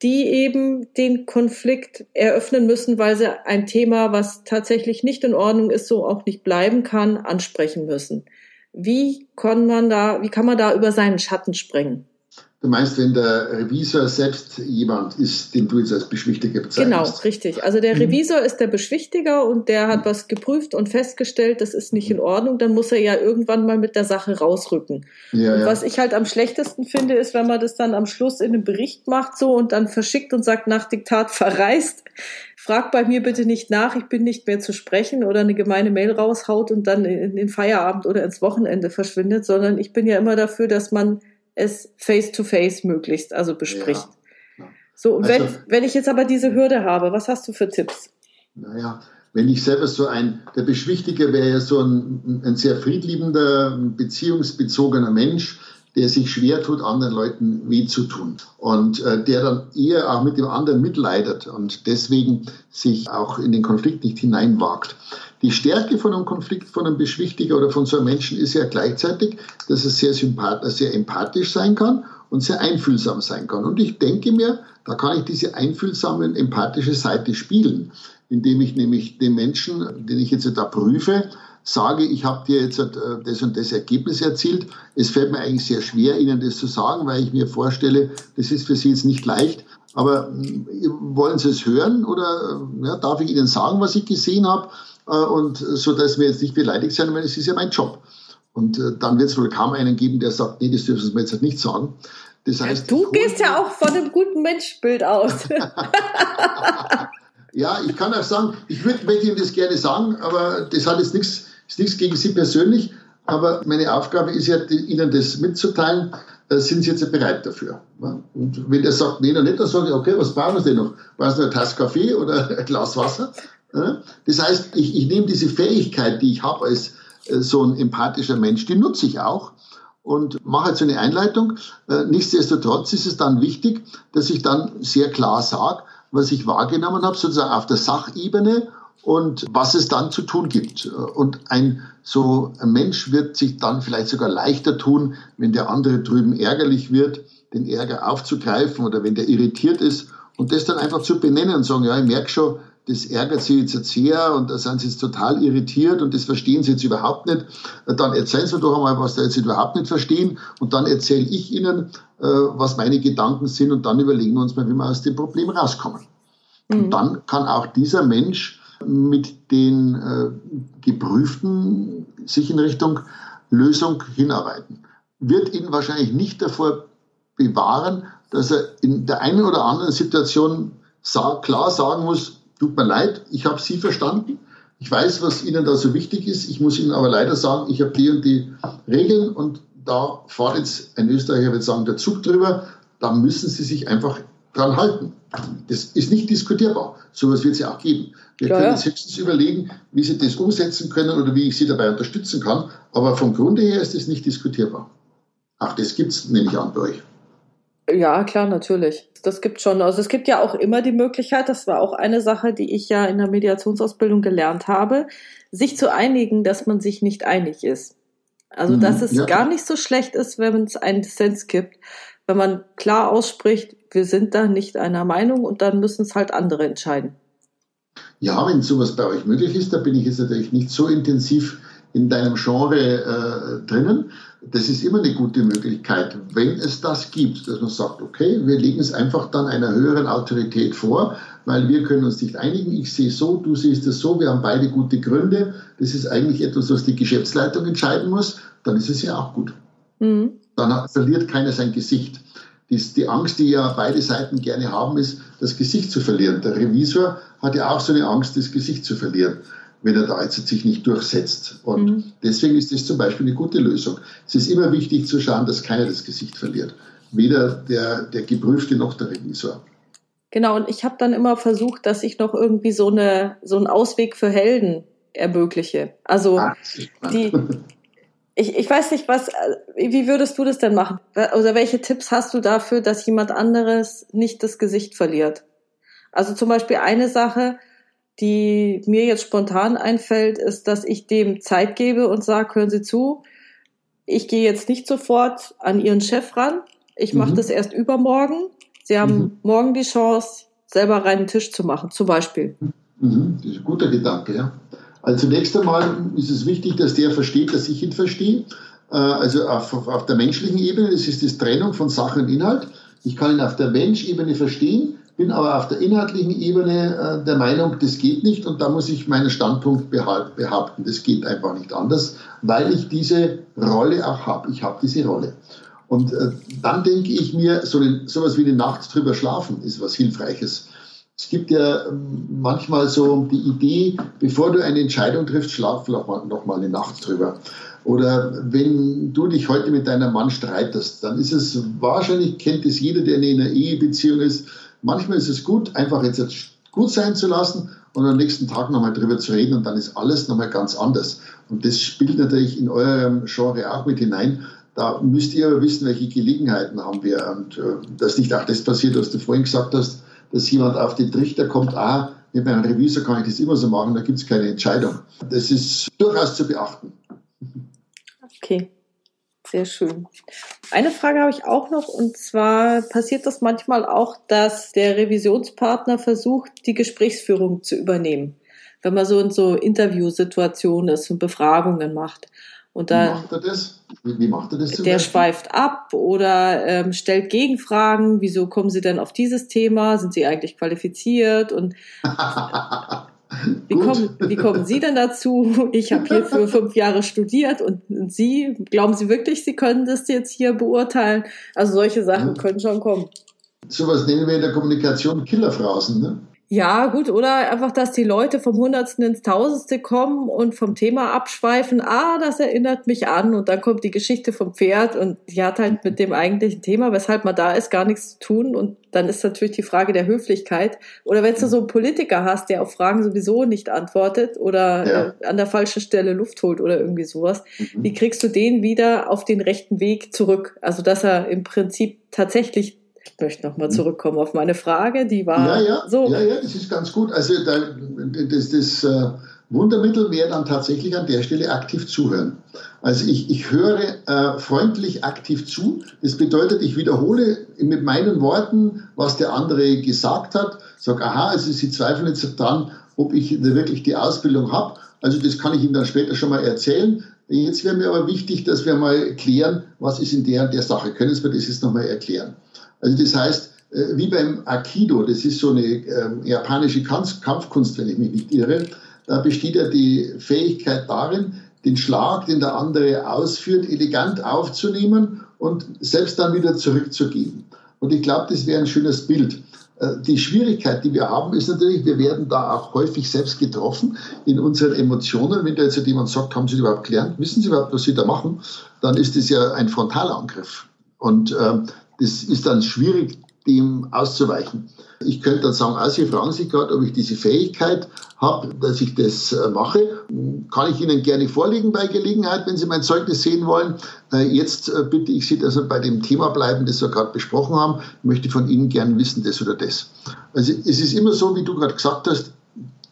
Speaker 1: die eben den Konflikt eröffnen müssen, weil sie ein Thema, was tatsächlich nicht in Ordnung ist, so auch nicht bleiben kann, ansprechen müssen. Wie kann man da, wie kann man da über seinen Schatten springen?
Speaker 2: Du meinst, wenn der Revisor selbst jemand ist, den du jetzt als Beschwichtiger bezeichnest?
Speaker 1: Genau, richtig. Also der mhm. Revisor mhm. ist der Beschwichtiger und der hat mhm. was geprüft und festgestellt, das ist nicht in Ordnung, dann muss er ja irgendwann mal mit der Sache rausrücken. Ja, und ja. was ich halt am schlechtesten finde, ist, wenn man das dann am Schluss in einem Bericht macht so und dann verschickt und sagt, nach Diktat verreist. Frag bei mir bitte nicht nach, ich bin nicht mehr zu sprechen oder eine gemeine Mail raushaut und dann in den Feierabend oder ins Wochenende verschwindet, sondern ich bin ja immer dafür, dass man es face-to-face -face möglichst also bespricht. Ja. So, und also, wenn, wenn ich jetzt aber diese Hürde habe, was hast du für Tipps?
Speaker 2: Naja, Wenn ich selber so ein, der Beschwichtiger wäre ja so ein, ein sehr friedliebender, beziehungsbezogener Mensch, der sich schwer tut, anderen Leuten weh zu tun und äh, der dann eher auch mit dem anderen mitleidet und deswegen sich auch in den Konflikt nicht hineinwagt. Die Stärke von einem Konflikt, von einem Beschwichtiger oder von so einem Menschen ist ja gleichzeitig, dass er sehr, sehr empathisch sein kann und sehr einfühlsam sein kann. Und ich denke mir, da kann ich diese einfühlsame empathische Seite spielen, indem ich nämlich den Menschen, den ich jetzt da prüfe, sage, ich habe dir jetzt äh, das und das Ergebnis erzielt. Es fällt mir eigentlich sehr schwer, Ihnen das zu sagen, weil ich mir vorstelle, das ist für Sie jetzt nicht leicht. Aber hm, wollen Sie es hören oder äh, ja, darf ich Ihnen sagen, was ich gesehen habe? Äh, und so, dass wir jetzt nicht beleidigt sein, weil es ist ja mein Job. Und dann wird es wohl kaum einen geben, der sagt, nee, das dürfen Sie mir jetzt nicht sagen.
Speaker 1: Das heißt, du gehst ja auch von einem guten Menschbild aus.
Speaker 2: ja, ich kann auch sagen, ich würde Ihnen das gerne sagen, aber das hat jetzt nichts ist nichts gegen Sie persönlich, aber meine Aufgabe ist ja, Ihnen das mitzuteilen. Äh, sind Sie jetzt bereit dafür? Und wenn der sagt, nee, noch nicht, dann sage ich, okay, was brauchen Sie denn noch? Brauchen Sie eine Tasse Kaffee oder ein Glas Wasser? Das heißt, ich, ich nehme diese Fähigkeit, die ich habe als äh, so ein empathischer Mensch, die nutze ich auch und mache jetzt eine Einleitung. Äh, nichtsdestotrotz ist es dann wichtig, dass ich dann sehr klar sage, was ich wahrgenommen habe, sozusagen auf der Sachebene und was es dann zu tun gibt. Und ein so ein Mensch wird sich dann vielleicht sogar leichter tun, wenn der andere drüben ärgerlich wird, den Ärger aufzugreifen oder wenn der irritiert ist und das dann einfach zu benennen und sagen, ja, ich merke schon, das ärgert Sie jetzt sehr und da sind Sie jetzt total irritiert und das verstehen Sie jetzt überhaupt nicht. Dann erzählen Sie mir doch einmal, was Sie jetzt überhaupt nicht verstehen und dann erzähle ich Ihnen, äh, was meine Gedanken sind und dann überlegen wir uns mal, wie wir aus dem Problem rauskommen. Mhm. Und dann kann auch dieser Mensch mit den äh, Geprüften sich in Richtung Lösung hinarbeiten. Wird ihn wahrscheinlich nicht davor bewahren, dass er in der einen oder anderen Situation sag, klar sagen muss, tut mir leid, ich habe Sie verstanden, ich weiß, was Ihnen da so wichtig ist, ich muss Ihnen aber leider sagen, ich habe die und die Regeln und da fährt jetzt ein Österreicher, würde sagen, der Zug drüber, da müssen Sie sich einfach dran halten. Das ist nicht diskutierbar. Sowas wird es ja auch geben. Wir ja, können uns höchstens überlegen, wie Sie das umsetzen können oder wie ich Sie dabei unterstützen kann. Aber vom Grunde her ist es nicht diskutierbar. Ach, das gibt es, nehme ich an, bei euch.
Speaker 1: Ja, klar, natürlich. Das gibt schon. Also es gibt ja auch immer die Möglichkeit, das war auch eine Sache, die ich ja in der Mediationsausbildung gelernt habe, sich zu einigen, dass man sich nicht einig ist. Also mhm, dass es ja. gar nicht so schlecht ist, wenn es einen Dissens gibt, wenn man klar ausspricht, wir sind da nicht einer Meinung und dann müssen es halt andere entscheiden.
Speaker 2: Ja, wenn sowas bei euch möglich ist, da bin ich jetzt natürlich nicht so intensiv in deinem Genre äh, drinnen. Das ist immer eine gute Möglichkeit, wenn es das gibt, dass man sagt, okay, wir legen es einfach dann einer höheren Autorität vor, weil wir können uns nicht einigen. Ich sehe so, du siehst es so, wir haben beide gute Gründe. Das ist eigentlich etwas, was die Geschäftsleitung entscheiden muss. Dann ist es ja auch gut. Mhm. Dann verliert keiner sein Gesicht. Die, Angst, die ja beide Seiten gerne haben, ist, das Gesicht zu verlieren. Der Revisor hat ja auch so eine Angst, das Gesicht zu verlieren, wenn er da jetzt sich nicht durchsetzt. Und mhm. deswegen ist das zum Beispiel eine gute Lösung. Es ist immer wichtig zu schauen, dass keiner das Gesicht verliert. Weder der, der Geprüfte noch der Revisor.
Speaker 1: Genau, und ich habe dann immer versucht, dass ich noch irgendwie so, eine, so einen Ausweg für Helden ermögliche. Also ah, die, ich, ich weiß nicht, was, wie würdest du das denn machen? Oder welche Tipps hast du dafür, dass jemand anderes nicht das Gesicht verliert? Also zum Beispiel eine Sache, die mir jetzt spontan einfällt, ist, dass ich dem Zeit gebe und sage, hören Sie zu, ich gehe jetzt nicht sofort an Ihren Chef ran. Ich mache mhm. das erst übermorgen. Sie haben mhm. morgen die Chance, selber reinen Tisch zu machen, zum Beispiel.
Speaker 2: Mhm. Das ist ein guter Gedanke, ja. Also zunächst einmal ist es wichtig, dass der versteht, dass ich ihn verstehe. Äh, also auf, auf der menschlichen Ebene, das ist die Trennung von Sache und Inhalt. Ich kann ihn auf der Menschebene verstehen, bin aber auf der inhaltlichen Ebene äh, der Meinung, das geht nicht und da muss ich meinen Standpunkt behaupten. Das geht einfach nicht anders, weil ich diese Rolle auch habe. Ich habe diese Rolle. Und äh, dann denke ich mir, so sowas wie eine Nacht drüber schlafen ist was Hilfreiches. Es gibt ja ähm, manchmal so die Idee, bevor du eine Entscheidung triffst, schlaf noch mal, eine Nacht drüber. Oder wenn du dich heute mit deinem Mann streitest, dann ist es wahrscheinlich, kennt es jeder, der in einer Ehebeziehung ist, manchmal ist es gut, einfach jetzt gut sein zu lassen und am nächsten Tag nochmal drüber zu reden und dann ist alles nochmal ganz anders. Und das spielt natürlich in eurem Genre auch mit hinein. Da müsst ihr aber wissen, welche Gelegenheiten haben wir und äh, dass nicht auch das passiert, was du vorhin gesagt hast, dass jemand auf den Trichter kommt, ah, mit meinem Revisor kann ich das immer so machen, da gibt es keine Entscheidung. Das ist durchaus zu beachten.
Speaker 1: Okay. Sehr schön. Eine Frage habe ich auch noch, und zwar passiert das manchmal auch, dass der Revisionspartner versucht, die Gesprächsführung zu übernehmen. Wenn man so in so Interviewsituationen ist und Befragungen macht. Und dann,
Speaker 2: Wie macht er das? Wie, wie macht er das?
Speaker 1: Der Beispiel? schweift ab oder ähm, stellt Gegenfragen. Wieso kommen Sie denn auf dieses Thema? Sind Sie eigentlich qualifiziert? Und Wie kommen, wie kommen Sie denn dazu? Ich habe hier für fünf Jahre studiert und Sie, glauben Sie wirklich, Sie können das jetzt hier beurteilen? Also solche Sachen können schon kommen.
Speaker 2: Sowas nennen wir in der Kommunikation Killerphrasen, ne?
Speaker 1: Ja, gut, oder einfach, dass die Leute vom Hundertsten ins Tausendste kommen und vom Thema abschweifen. Ah, das erinnert mich an. Und dann kommt die Geschichte vom Pferd und die hat halt mit dem eigentlichen Thema, weshalb man da ist, gar nichts zu tun. Und dann ist natürlich die Frage der Höflichkeit. Oder wenn du so einen Politiker hast, der auf Fragen sowieso nicht antwortet oder ja. äh, an der falschen Stelle Luft holt oder irgendwie sowas, mhm. wie kriegst du den wieder auf den rechten Weg zurück? Also, dass er im Prinzip tatsächlich ich möchte nochmal hm. zurückkommen auf meine Frage, die war
Speaker 2: ja, ja,
Speaker 1: so.
Speaker 2: Ja, ja, das ist ganz gut. Also da, das, das uh, Wundermittel wäre dann tatsächlich an der Stelle aktiv zuhören. Also ich, ich höre äh, freundlich aktiv zu. Das bedeutet, ich wiederhole mit meinen Worten, was der andere gesagt hat. Sag, aha, also Sie zweifeln jetzt dran, ob ich wirklich die Ausbildung habe. Also das kann ich Ihnen dann später schon mal erzählen. Jetzt wäre mir aber wichtig, dass wir mal klären, was ist in der der Sache. Können Sie mir das jetzt nochmal erklären? Also das heißt, äh, wie beim Aikido, das ist so eine ähm, japanische Kampfkunst, wenn ich mich nicht irre, da besteht ja die Fähigkeit darin, den Schlag, den der andere ausführt, elegant aufzunehmen und selbst dann wieder zurückzugeben. Und ich glaube, das wäre ein schönes Bild. Äh, die Schwierigkeit, die wir haben, ist natürlich, wir werden da auch häufig selbst getroffen in unseren Emotionen. Wenn da jetzt jemand sagt, haben Sie überhaupt gelernt, wissen Sie überhaupt, was Sie da machen, dann ist das ja ein Frontalangriff. Und äh, das ist dann schwierig, dem auszuweichen. Ich könnte dann sagen, also Sie fragen sich gerade, ob ich diese Fähigkeit habe, dass ich das äh, mache. Kann ich Ihnen gerne vorlegen bei Gelegenheit, wenn Sie mein Zeugnis sehen wollen. Äh, jetzt äh, bitte ich Sie, dass wir bei dem Thema bleiben, das wir gerade besprochen haben. Ich möchte von Ihnen gerne wissen, das oder das. Also es ist immer so, wie du gerade gesagt hast,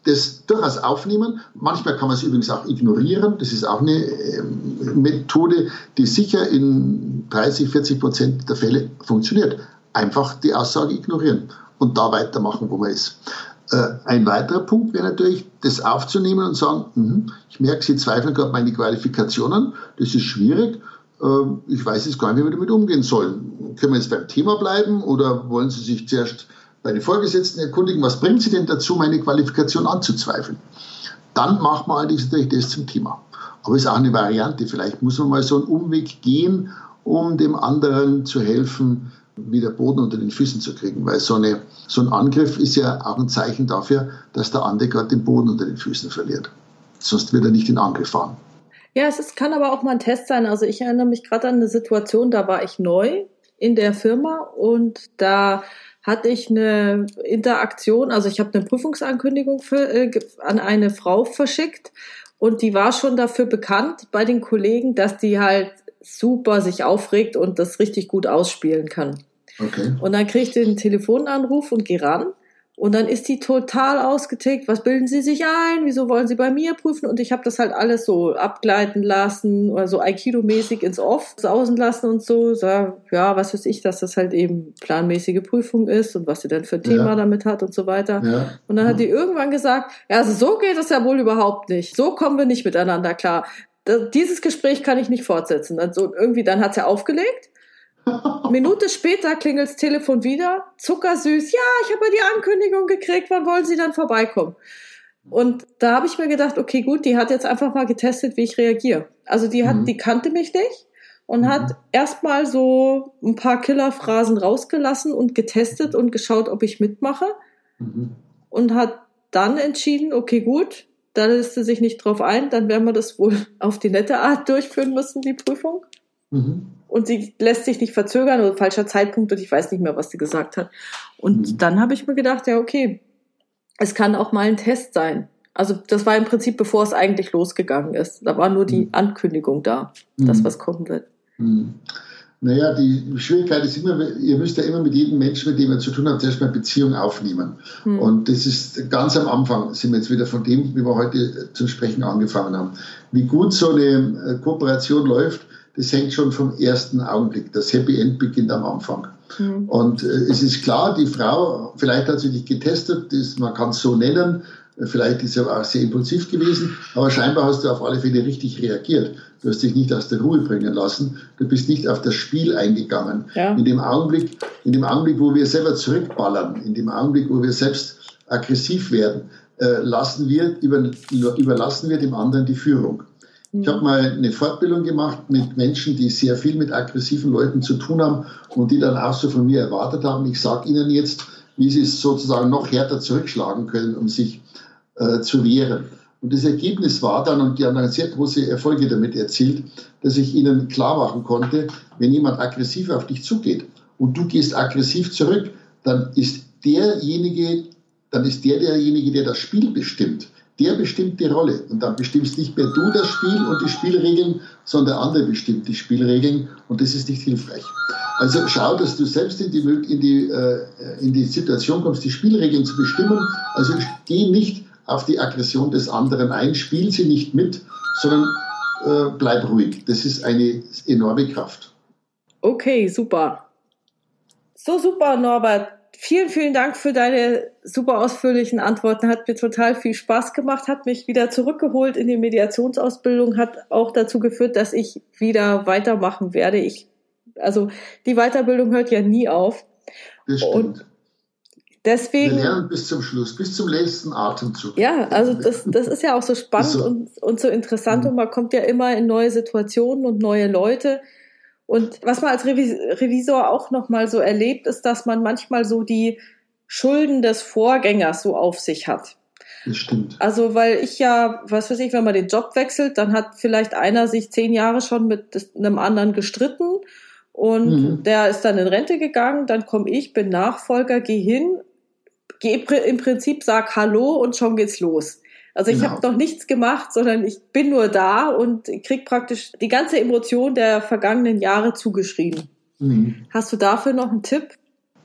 Speaker 2: das durchaus aufnehmen. Manchmal kann man es übrigens auch ignorieren. Das ist auch eine ähm, Methode, die sicher in 30, 40 Prozent der Fälle funktioniert. Einfach die Aussage ignorieren und da weitermachen, wo man ist. Äh, ein weiterer Punkt wäre natürlich, das aufzunehmen und sagen, mh, ich merke, Sie zweifeln gerade meine Qualifikationen, das ist schwierig, ähm, ich weiß jetzt gar nicht, wie wir damit umgehen sollen. Können wir jetzt beim Thema bleiben oder wollen Sie sich zuerst bei den Vorgesetzten erkundigen, was bringt Sie denn dazu, meine Qualifikation anzuzweifeln? Dann macht man allerdings natürlich das zum Thema. Aber es ist auch eine Variante. Vielleicht muss man mal so einen Umweg gehen, um dem anderen zu helfen, wieder Boden unter den Füßen zu kriegen. Weil so, eine, so ein Angriff ist ja auch ein Zeichen dafür, dass der andere gerade den Boden unter den Füßen verliert. Sonst wird er nicht in Angriff fahren.
Speaker 1: Ja, es ist, kann aber auch mal ein Test sein. Also ich erinnere mich gerade an eine Situation, da war ich neu in der Firma und da hatte ich eine Interaktion, also ich habe eine Prüfungsankündigung für, äh, an eine Frau verschickt und die war schon dafür bekannt bei den Kollegen, dass die halt super sich aufregt und das richtig gut ausspielen kann. Okay. Und dann kriege ich den Telefonanruf und gehe ran und dann ist die total ausgetickt. Was bilden Sie sich ein? Wieso wollen Sie bei mir prüfen? Und ich habe das halt alles so abgleiten lassen oder so Aikido-mäßig ins Off sausen lassen und so. so. Ja, was weiß ich, dass das halt eben planmäßige Prüfung ist und was sie denn für ein Thema ja. damit hat und so weiter. Ja. Und dann hat die irgendwann gesagt, ja, also so geht es ja wohl überhaupt nicht. So kommen wir nicht miteinander klar. Das, dieses Gespräch kann ich nicht fortsetzen. Also irgendwie, dann hat sie aufgelegt Minute später klingelt das Telefon wieder, zuckersüß, ja, ich habe die Ankündigung gekriegt, wann wollen Sie dann vorbeikommen? Und da habe ich mir gedacht, okay, gut, die hat jetzt einfach mal getestet, wie ich reagiere. Also die hat, mhm. die kannte mich nicht und mhm. hat erstmal so ein paar Killerphrasen rausgelassen und getestet und geschaut, ob ich mitmache. Mhm. Und hat dann entschieden, okay, gut, da lässt sie sich nicht drauf ein, dann werden wir das wohl auf die nette Art durchführen müssen, die Prüfung. Mhm und sie lässt sich nicht verzögern oder falscher Zeitpunkt und ich weiß nicht mehr, was sie gesagt hat. Und mhm. dann habe ich mir gedacht, ja, okay, es kann auch mal ein Test sein. Also das war im Prinzip, bevor es eigentlich losgegangen ist. Da war nur die mhm. Ankündigung da, dass mhm. was kommen wird.
Speaker 2: Mhm. Naja, die Schwierigkeit ist immer, ihr müsst ja immer mit jedem Menschen, mit dem ihr zu tun habt, erstmal Beziehung aufnehmen. Mhm. Und das ist ganz am Anfang, sind wir jetzt wieder von dem, wie wir heute zum Sprechen angefangen haben. Wie gut so eine äh, Kooperation läuft, das hängt schon vom ersten Augenblick. Das Happy End beginnt am Anfang. Mhm. Und äh, es ist klar, die Frau, vielleicht hat sie dich getestet, das, man kann es so nennen, Vielleicht ist er auch sehr impulsiv gewesen, aber scheinbar hast du auf alle Fälle richtig reagiert. Du hast dich nicht aus der Ruhe bringen lassen. Du bist nicht auf das Spiel eingegangen. Ja. In dem Augenblick, in dem Augenblick, wo wir selber zurückballern, in dem Augenblick, wo wir selbst aggressiv werden, äh, lassen wir, über, überlassen wir dem anderen die Führung. Ich habe mal eine Fortbildung gemacht mit Menschen, die sehr viel mit aggressiven Leuten zu tun haben und die dann auch so von mir erwartet haben, ich sage Ihnen jetzt, wie Sie es sozusagen noch härter zurückschlagen können, um sich äh, zu wehren. Und das Ergebnis war dann, und die haben dann sehr große Erfolge damit erzielt, dass ich ihnen klar machen konnte, wenn jemand aggressiv auf dich zugeht und du gehst aggressiv zurück, dann ist derjenige, dann ist der derjenige, der das Spiel bestimmt. Der bestimmt die Rolle. Und dann bestimmst nicht mehr du das Spiel und die Spielregeln, sondern der andere bestimmt die Spielregeln. Und das ist nicht hilfreich. Also schau, dass du selbst in die, in die, äh, in die Situation kommst, die Spielregeln zu bestimmen. Also geh nicht auf die Aggression des anderen ein, spiel sie nicht mit, sondern äh, bleib ruhig. Das ist eine enorme Kraft.
Speaker 1: Okay, super. So super, Norbert. Vielen, vielen Dank für deine super ausführlichen Antworten. Hat mir total viel Spaß gemacht, hat mich wieder zurückgeholt in die Mediationsausbildung, hat auch dazu geführt, dass ich wieder weitermachen werde. Ich, also die Weiterbildung hört ja nie auf.
Speaker 2: Das stimmt. Und Deswegen, wir lernen bis zum Schluss, bis zum letzten Atemzug.
Speaker 1: Ja, also das, das ist ja auch so spannend so. Und, und so interessant mhm. und man kommt ja immer in neue Situationen und neue Leute. Und was man als Revisor auch nochmal so erlebt, ist, dass man manchmal so die Schulden des Vorgängers so auf sich hat.
Speaker 2: Das stimmt.
Speaker 1: Also, weil ich ja, was weiß ich, wenn man den Job wechselt, dann hat vielleicht einer sich zehn Jahre schon mit einem anderen gestritten und mhm. der ist dann in Rente gegangen, dann komme ich, bin Nachfolger, gehe hin geh im Prinzip, sag Hallo und schon geht's los. Also ich genau. habe noch nichts gemacht, sondern ich bin nur da und krieg praktisch die ganze Emotion der vergangenen Jahre zugeschrieben. Mhm. Hast du dafür noch einen Tipp?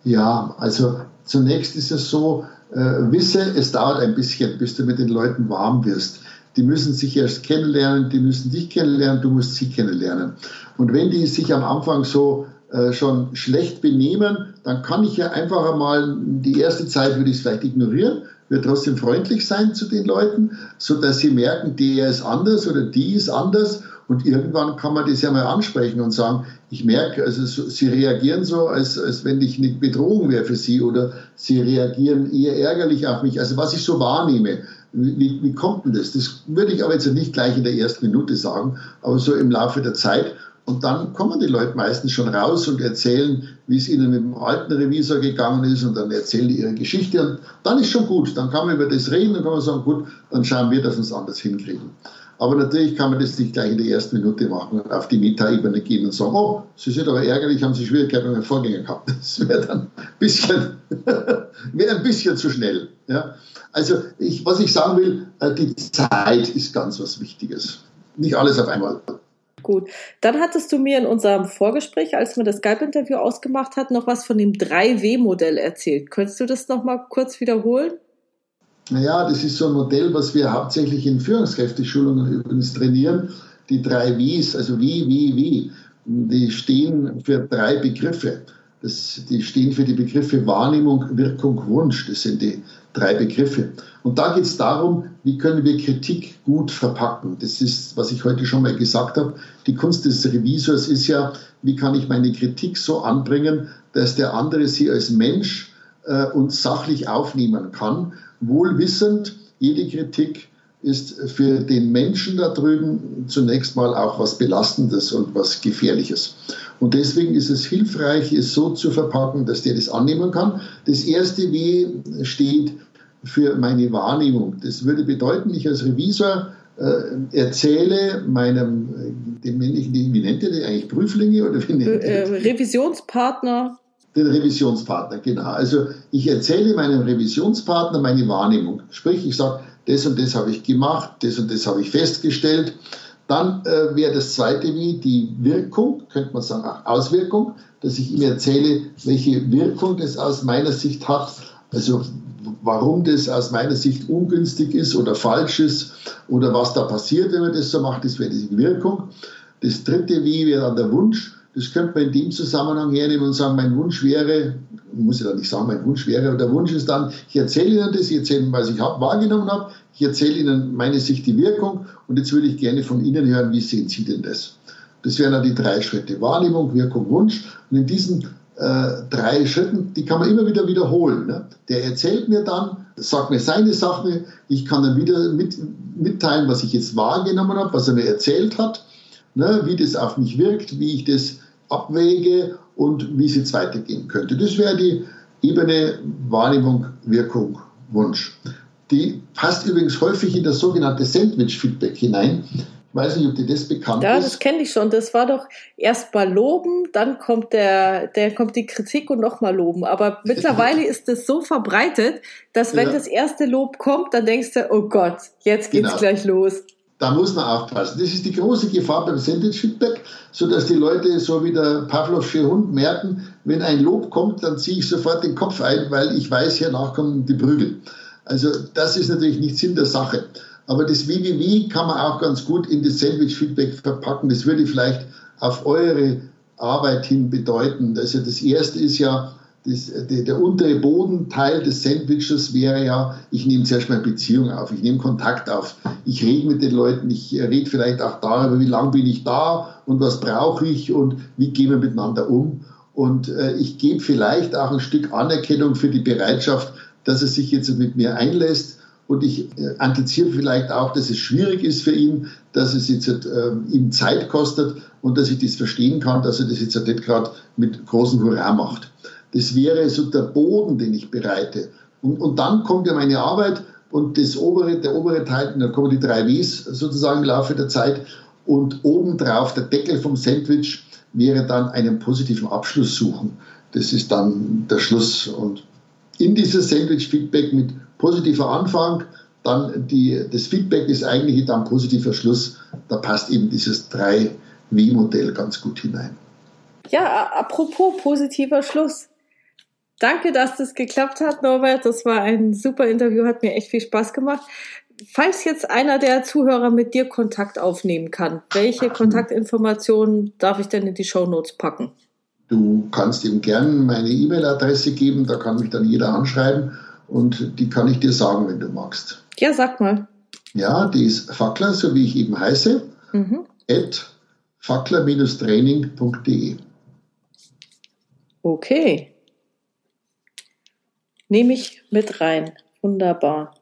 Speaker 2: Ja, also zunächst ist es so, äh, wisse, es dauert ein bisschen, bis du mit den Leuten warm wirst. Die müssen sich erst kennenlernen, die müssen dich kennenlernen, du musst sie kennenlernen. Und wenn die sich am Anfang so äh, schon schlecht benehmen, dann kann ich ja einfach einmal die erste Zeit würde ich es vielleicht ignorieren, wird trotzdem freundlich sein zu den Leuten, so dass sie merken, der ist anders oder die ist anders und irgendwann kann man das ja mal ansprechen und sagen, ich merke, also so, sie reagieren so, als, als wenn ich eine Bedrohung wäre für sie oder sie reagieren eher ärgerlich auf mich. Also was ich so wahrnehme, wie, wie kommt denn das? Das würde ich aber jetzt nicht gleich in der ersten Minute sagen, aber so im Laufe der Zeit. Und dann kommen die Leute meistens schon raus und erzählen, wie es ihnen mit dem alten Revisor gegangen ist und dann erzählen die ihre Geschichte und dann ist schon gut. Dann kann man über das reden und kann man sagen, gut, dann schauen wir, dass wir es anders hinkriegen. Aber natürlich kann man das nicht gleich in der ersten Minute machen und auf die Meta-Ebene gehen und sagen, oh, Sie sind aber ärgerlich, haben Sie Schwierigkeiten mit dem Vorgänger gehabt. Das wäre dann ein bisschen, wäre ein bisschen zu schnell. Ja? Also ich, was ich sagen will, äh, die Zeit ist ganz was Wichtiges. Nicht alles auf einmal.
Speaker 1: Gut. Dann hattest du mir in unserem Vorgespräch, als wir das Skype-Interview ausgemacht hatten, noch was von dem 3W-Modell erzählt. Könntest du das noch mal kurz wiederholen?
Speaker 2: Naja, das ist so ein Modell, was wir hauptsächlich in Führungskräfteschulungen übrigens trainieren. Die drei Ws, also wie, wie, wie, die stehen für drei Begriffe. Das, die stehen für die Begriffe Wahrnehmung, Wirkung, Wunsch. Das sind die drei Begriffe. Und da geht es darum, wie können wir Kritik gut verpacken. Das ist, was ich heute schon mal gesagt habe. Die Kunst des Revisors ist ja, wie kann ich meine Kritik so anbringen, dass der andere sie als Mensch äh, und sachlich aufnehmen kann, wohlwissend, jede Kritik ist für den Menschen da drüben zunächst mal auch was Belastendes und was Gefährliches. Und deswegen ist es hilfreich, es so zu verpacken, dass der das annehmen kann. Das erste W steht für meine Wahrnehmung. Das würde bedeuten, ich als Revisor äh, erzähle meinem, äh, dem männlichen, wie nennt ihr das eigentlich, Prüflinge oder wie nennt
Speaker 1: äh, Revisionspartner.
Speaker 2: Den Revisionspartner, genau. Also ich erzähle meinem Revisionspartner meine Wahrnehmung. Sprich, ich sage, das und das habe ich gemacht, das und das habe ich festgestellt. Dann äh, wäre das zweite wie die Wirkung, könnte man sagen, auch Auswirkung, dass ich ihm erzähle, welche Wirkung das aus meiner Sicht hat. Also warum das aus meiner Sicht ungünstig ist oder falsch ist oder was da passiert, wenn man das so macht, das wäre die Wirkung. Das dritte Wie wäre dann der Wunsch. Das könnte man in dem Zusammenhang hernehmen und sagen, mein Wunsch wäre, muss ich da nicht sagen, mein Wunsch wäre, der Wunsch ist dann, ich erzähle Ihnen das, ich erzähle Ihnen, was ich hab, wahrgenommen habe, ich erzähle Ihnen meine Sicht, die Wirkung und jetzt würde ich gerne von Ihnen hören, wie sehen Sie denn das? Das wären dann die drei Schritte, Wahrnehmung, Wirkung, Wunsch und in diesen äh, drei Schritten, die kann man immer wieder wiederholen. Ne? Der erzählt mir dann, sagt mir seine Sachen, ich kann dann wieder mit, mitteilen, was ich jetzt wahrgenommen habe, was er mir erzählt hat, ne? wie das auf mich wirkt, wie ich das abwäge und wie es jetzt weitergehen könnte. Das wäre die Ebene Wahrnehmung, Wirkung, Wunsch. Die passt übrigens häufig in das sogenannte Sandwich-Feedback hinein. Ich weiß nicht, ob dir das bekannt
Speaker 1: ja,
Speaker 2: ist.
Speaker 1: Ja, das kenne ich schon. Das war doch erst mal loben, dann kommt der, der kommt die Kritik und nochmal loben. Aber mittlerweile ist das so verbreitet, dass wenn ja. das erste Lob kommt, dann denkst du, oh Gott, jetzt geht's genau. gleich los.
Speaker 2: Da muss man aufpassen. Das ist die große Gefahr beim Sandwich-Feedback, sodass die Leute so wie der Pavlovsche Hund merken, wenn ein Lob kommt, dann ziehe ich sofort den Kopf ein, weil ich weiß, hier nachkommen die Prügel. Also das ist natürlich nicht Sinn der Sache. Aber das WWW kann man auch ganz gut in das Sandwich-Feedback verpacken. Das würde vielleicht auf eure Arbeit hin bedeuten. Also das erste ist ja, das, der, der, untere Bodenteil des Sandwiches wäre ja, ich nehme zuerst mal Beziehung auf, ich nehme Kontakt auf, ich rede mit den Leuten, ich rede vielleicht auch darüber, wie lange bin ich da und was brauche ich und wie gehen wir miteinander um. Und äh, ich gebe vielleicht auch ein Stück Anerkennung für die Bereitschaft, dass er sich jetzt mit mir einlässt. Und ich äh, antiziere vielleicht auch, dass es schwierig ist für ihn, dass es jetzt äh, ihm Zeit kostet und dass ich das verstehen kann, dass er das jetzt nicht gerade mit großem Hurra macht. Das wäre so der Boden, den ich bereite. Und, und dann kommt ja meine Arbeit und das obere, der obere Teil, dann kommen die drei Ws sozusagen im Laufe der Zeit. Und obendrauf der Deckel vom Sandwich wäre dann einen positiven Abschluss suchen. Das ist dann der Schluss. Und in dieses Sandwich-Feedback mit positiver Anfang, dann die, das Feedback ist eigentlich dann positiver Schluss. Da passt eben dieses 3W-Modell ganz gut hinein.
Speaker 1: Ja, apropos positiver Schluss. Danke, dass das geklappt hat, Norbert. Das war ein super Interview, hat mir echt viel Spaß gemacht. Falls jetzt einer der Zuhörer mit dir Kontakt aufnehmen kann, welche Kontaktinformationen darf ich denn in die Show Notes packen?
Speaker 2: Du kannst ihm gerne meine E-Mail-Adresse geben, da kann mich dann jeder anschreiben und die kann ich dir sagen, wenn du magst.
Speaker 1: Ja, sag mal.
Speaker 2: Ja, die ist Fackler, so wie ich eben heiße, mhm. at fackler-training.de.
Speaker 1: Okay. Nehme ich mit rein. Wunderbar.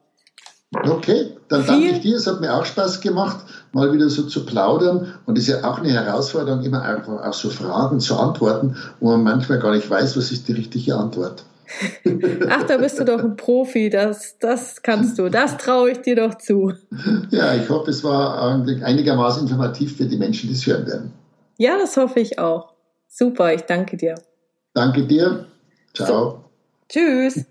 Speaker 2: Okay, dann danke ich dir. Es hat mir auch Spaß gemacht, mal wieder so zu plaudern. Und es ist ja auch eine Herausforderung, immer einfach auch so Fragen zu antworten, wo man manchmal gar nicht weiß, was ist die richtige Antwort.
Speaker 1: Ach, da bist du doch ein Profi. Das, das kannst du. Das traue ich dir doch zu.
Speaker 2: Ja, ich hoffe, es war einigermaßen informativ für die Menschen, die es hören werden.
Speaker 1: Ja, das hoffe ich auch. Super, ich danke dir.
Speaker 2: Danke dir. Ciao. So.
Speaker 1: Tschüss.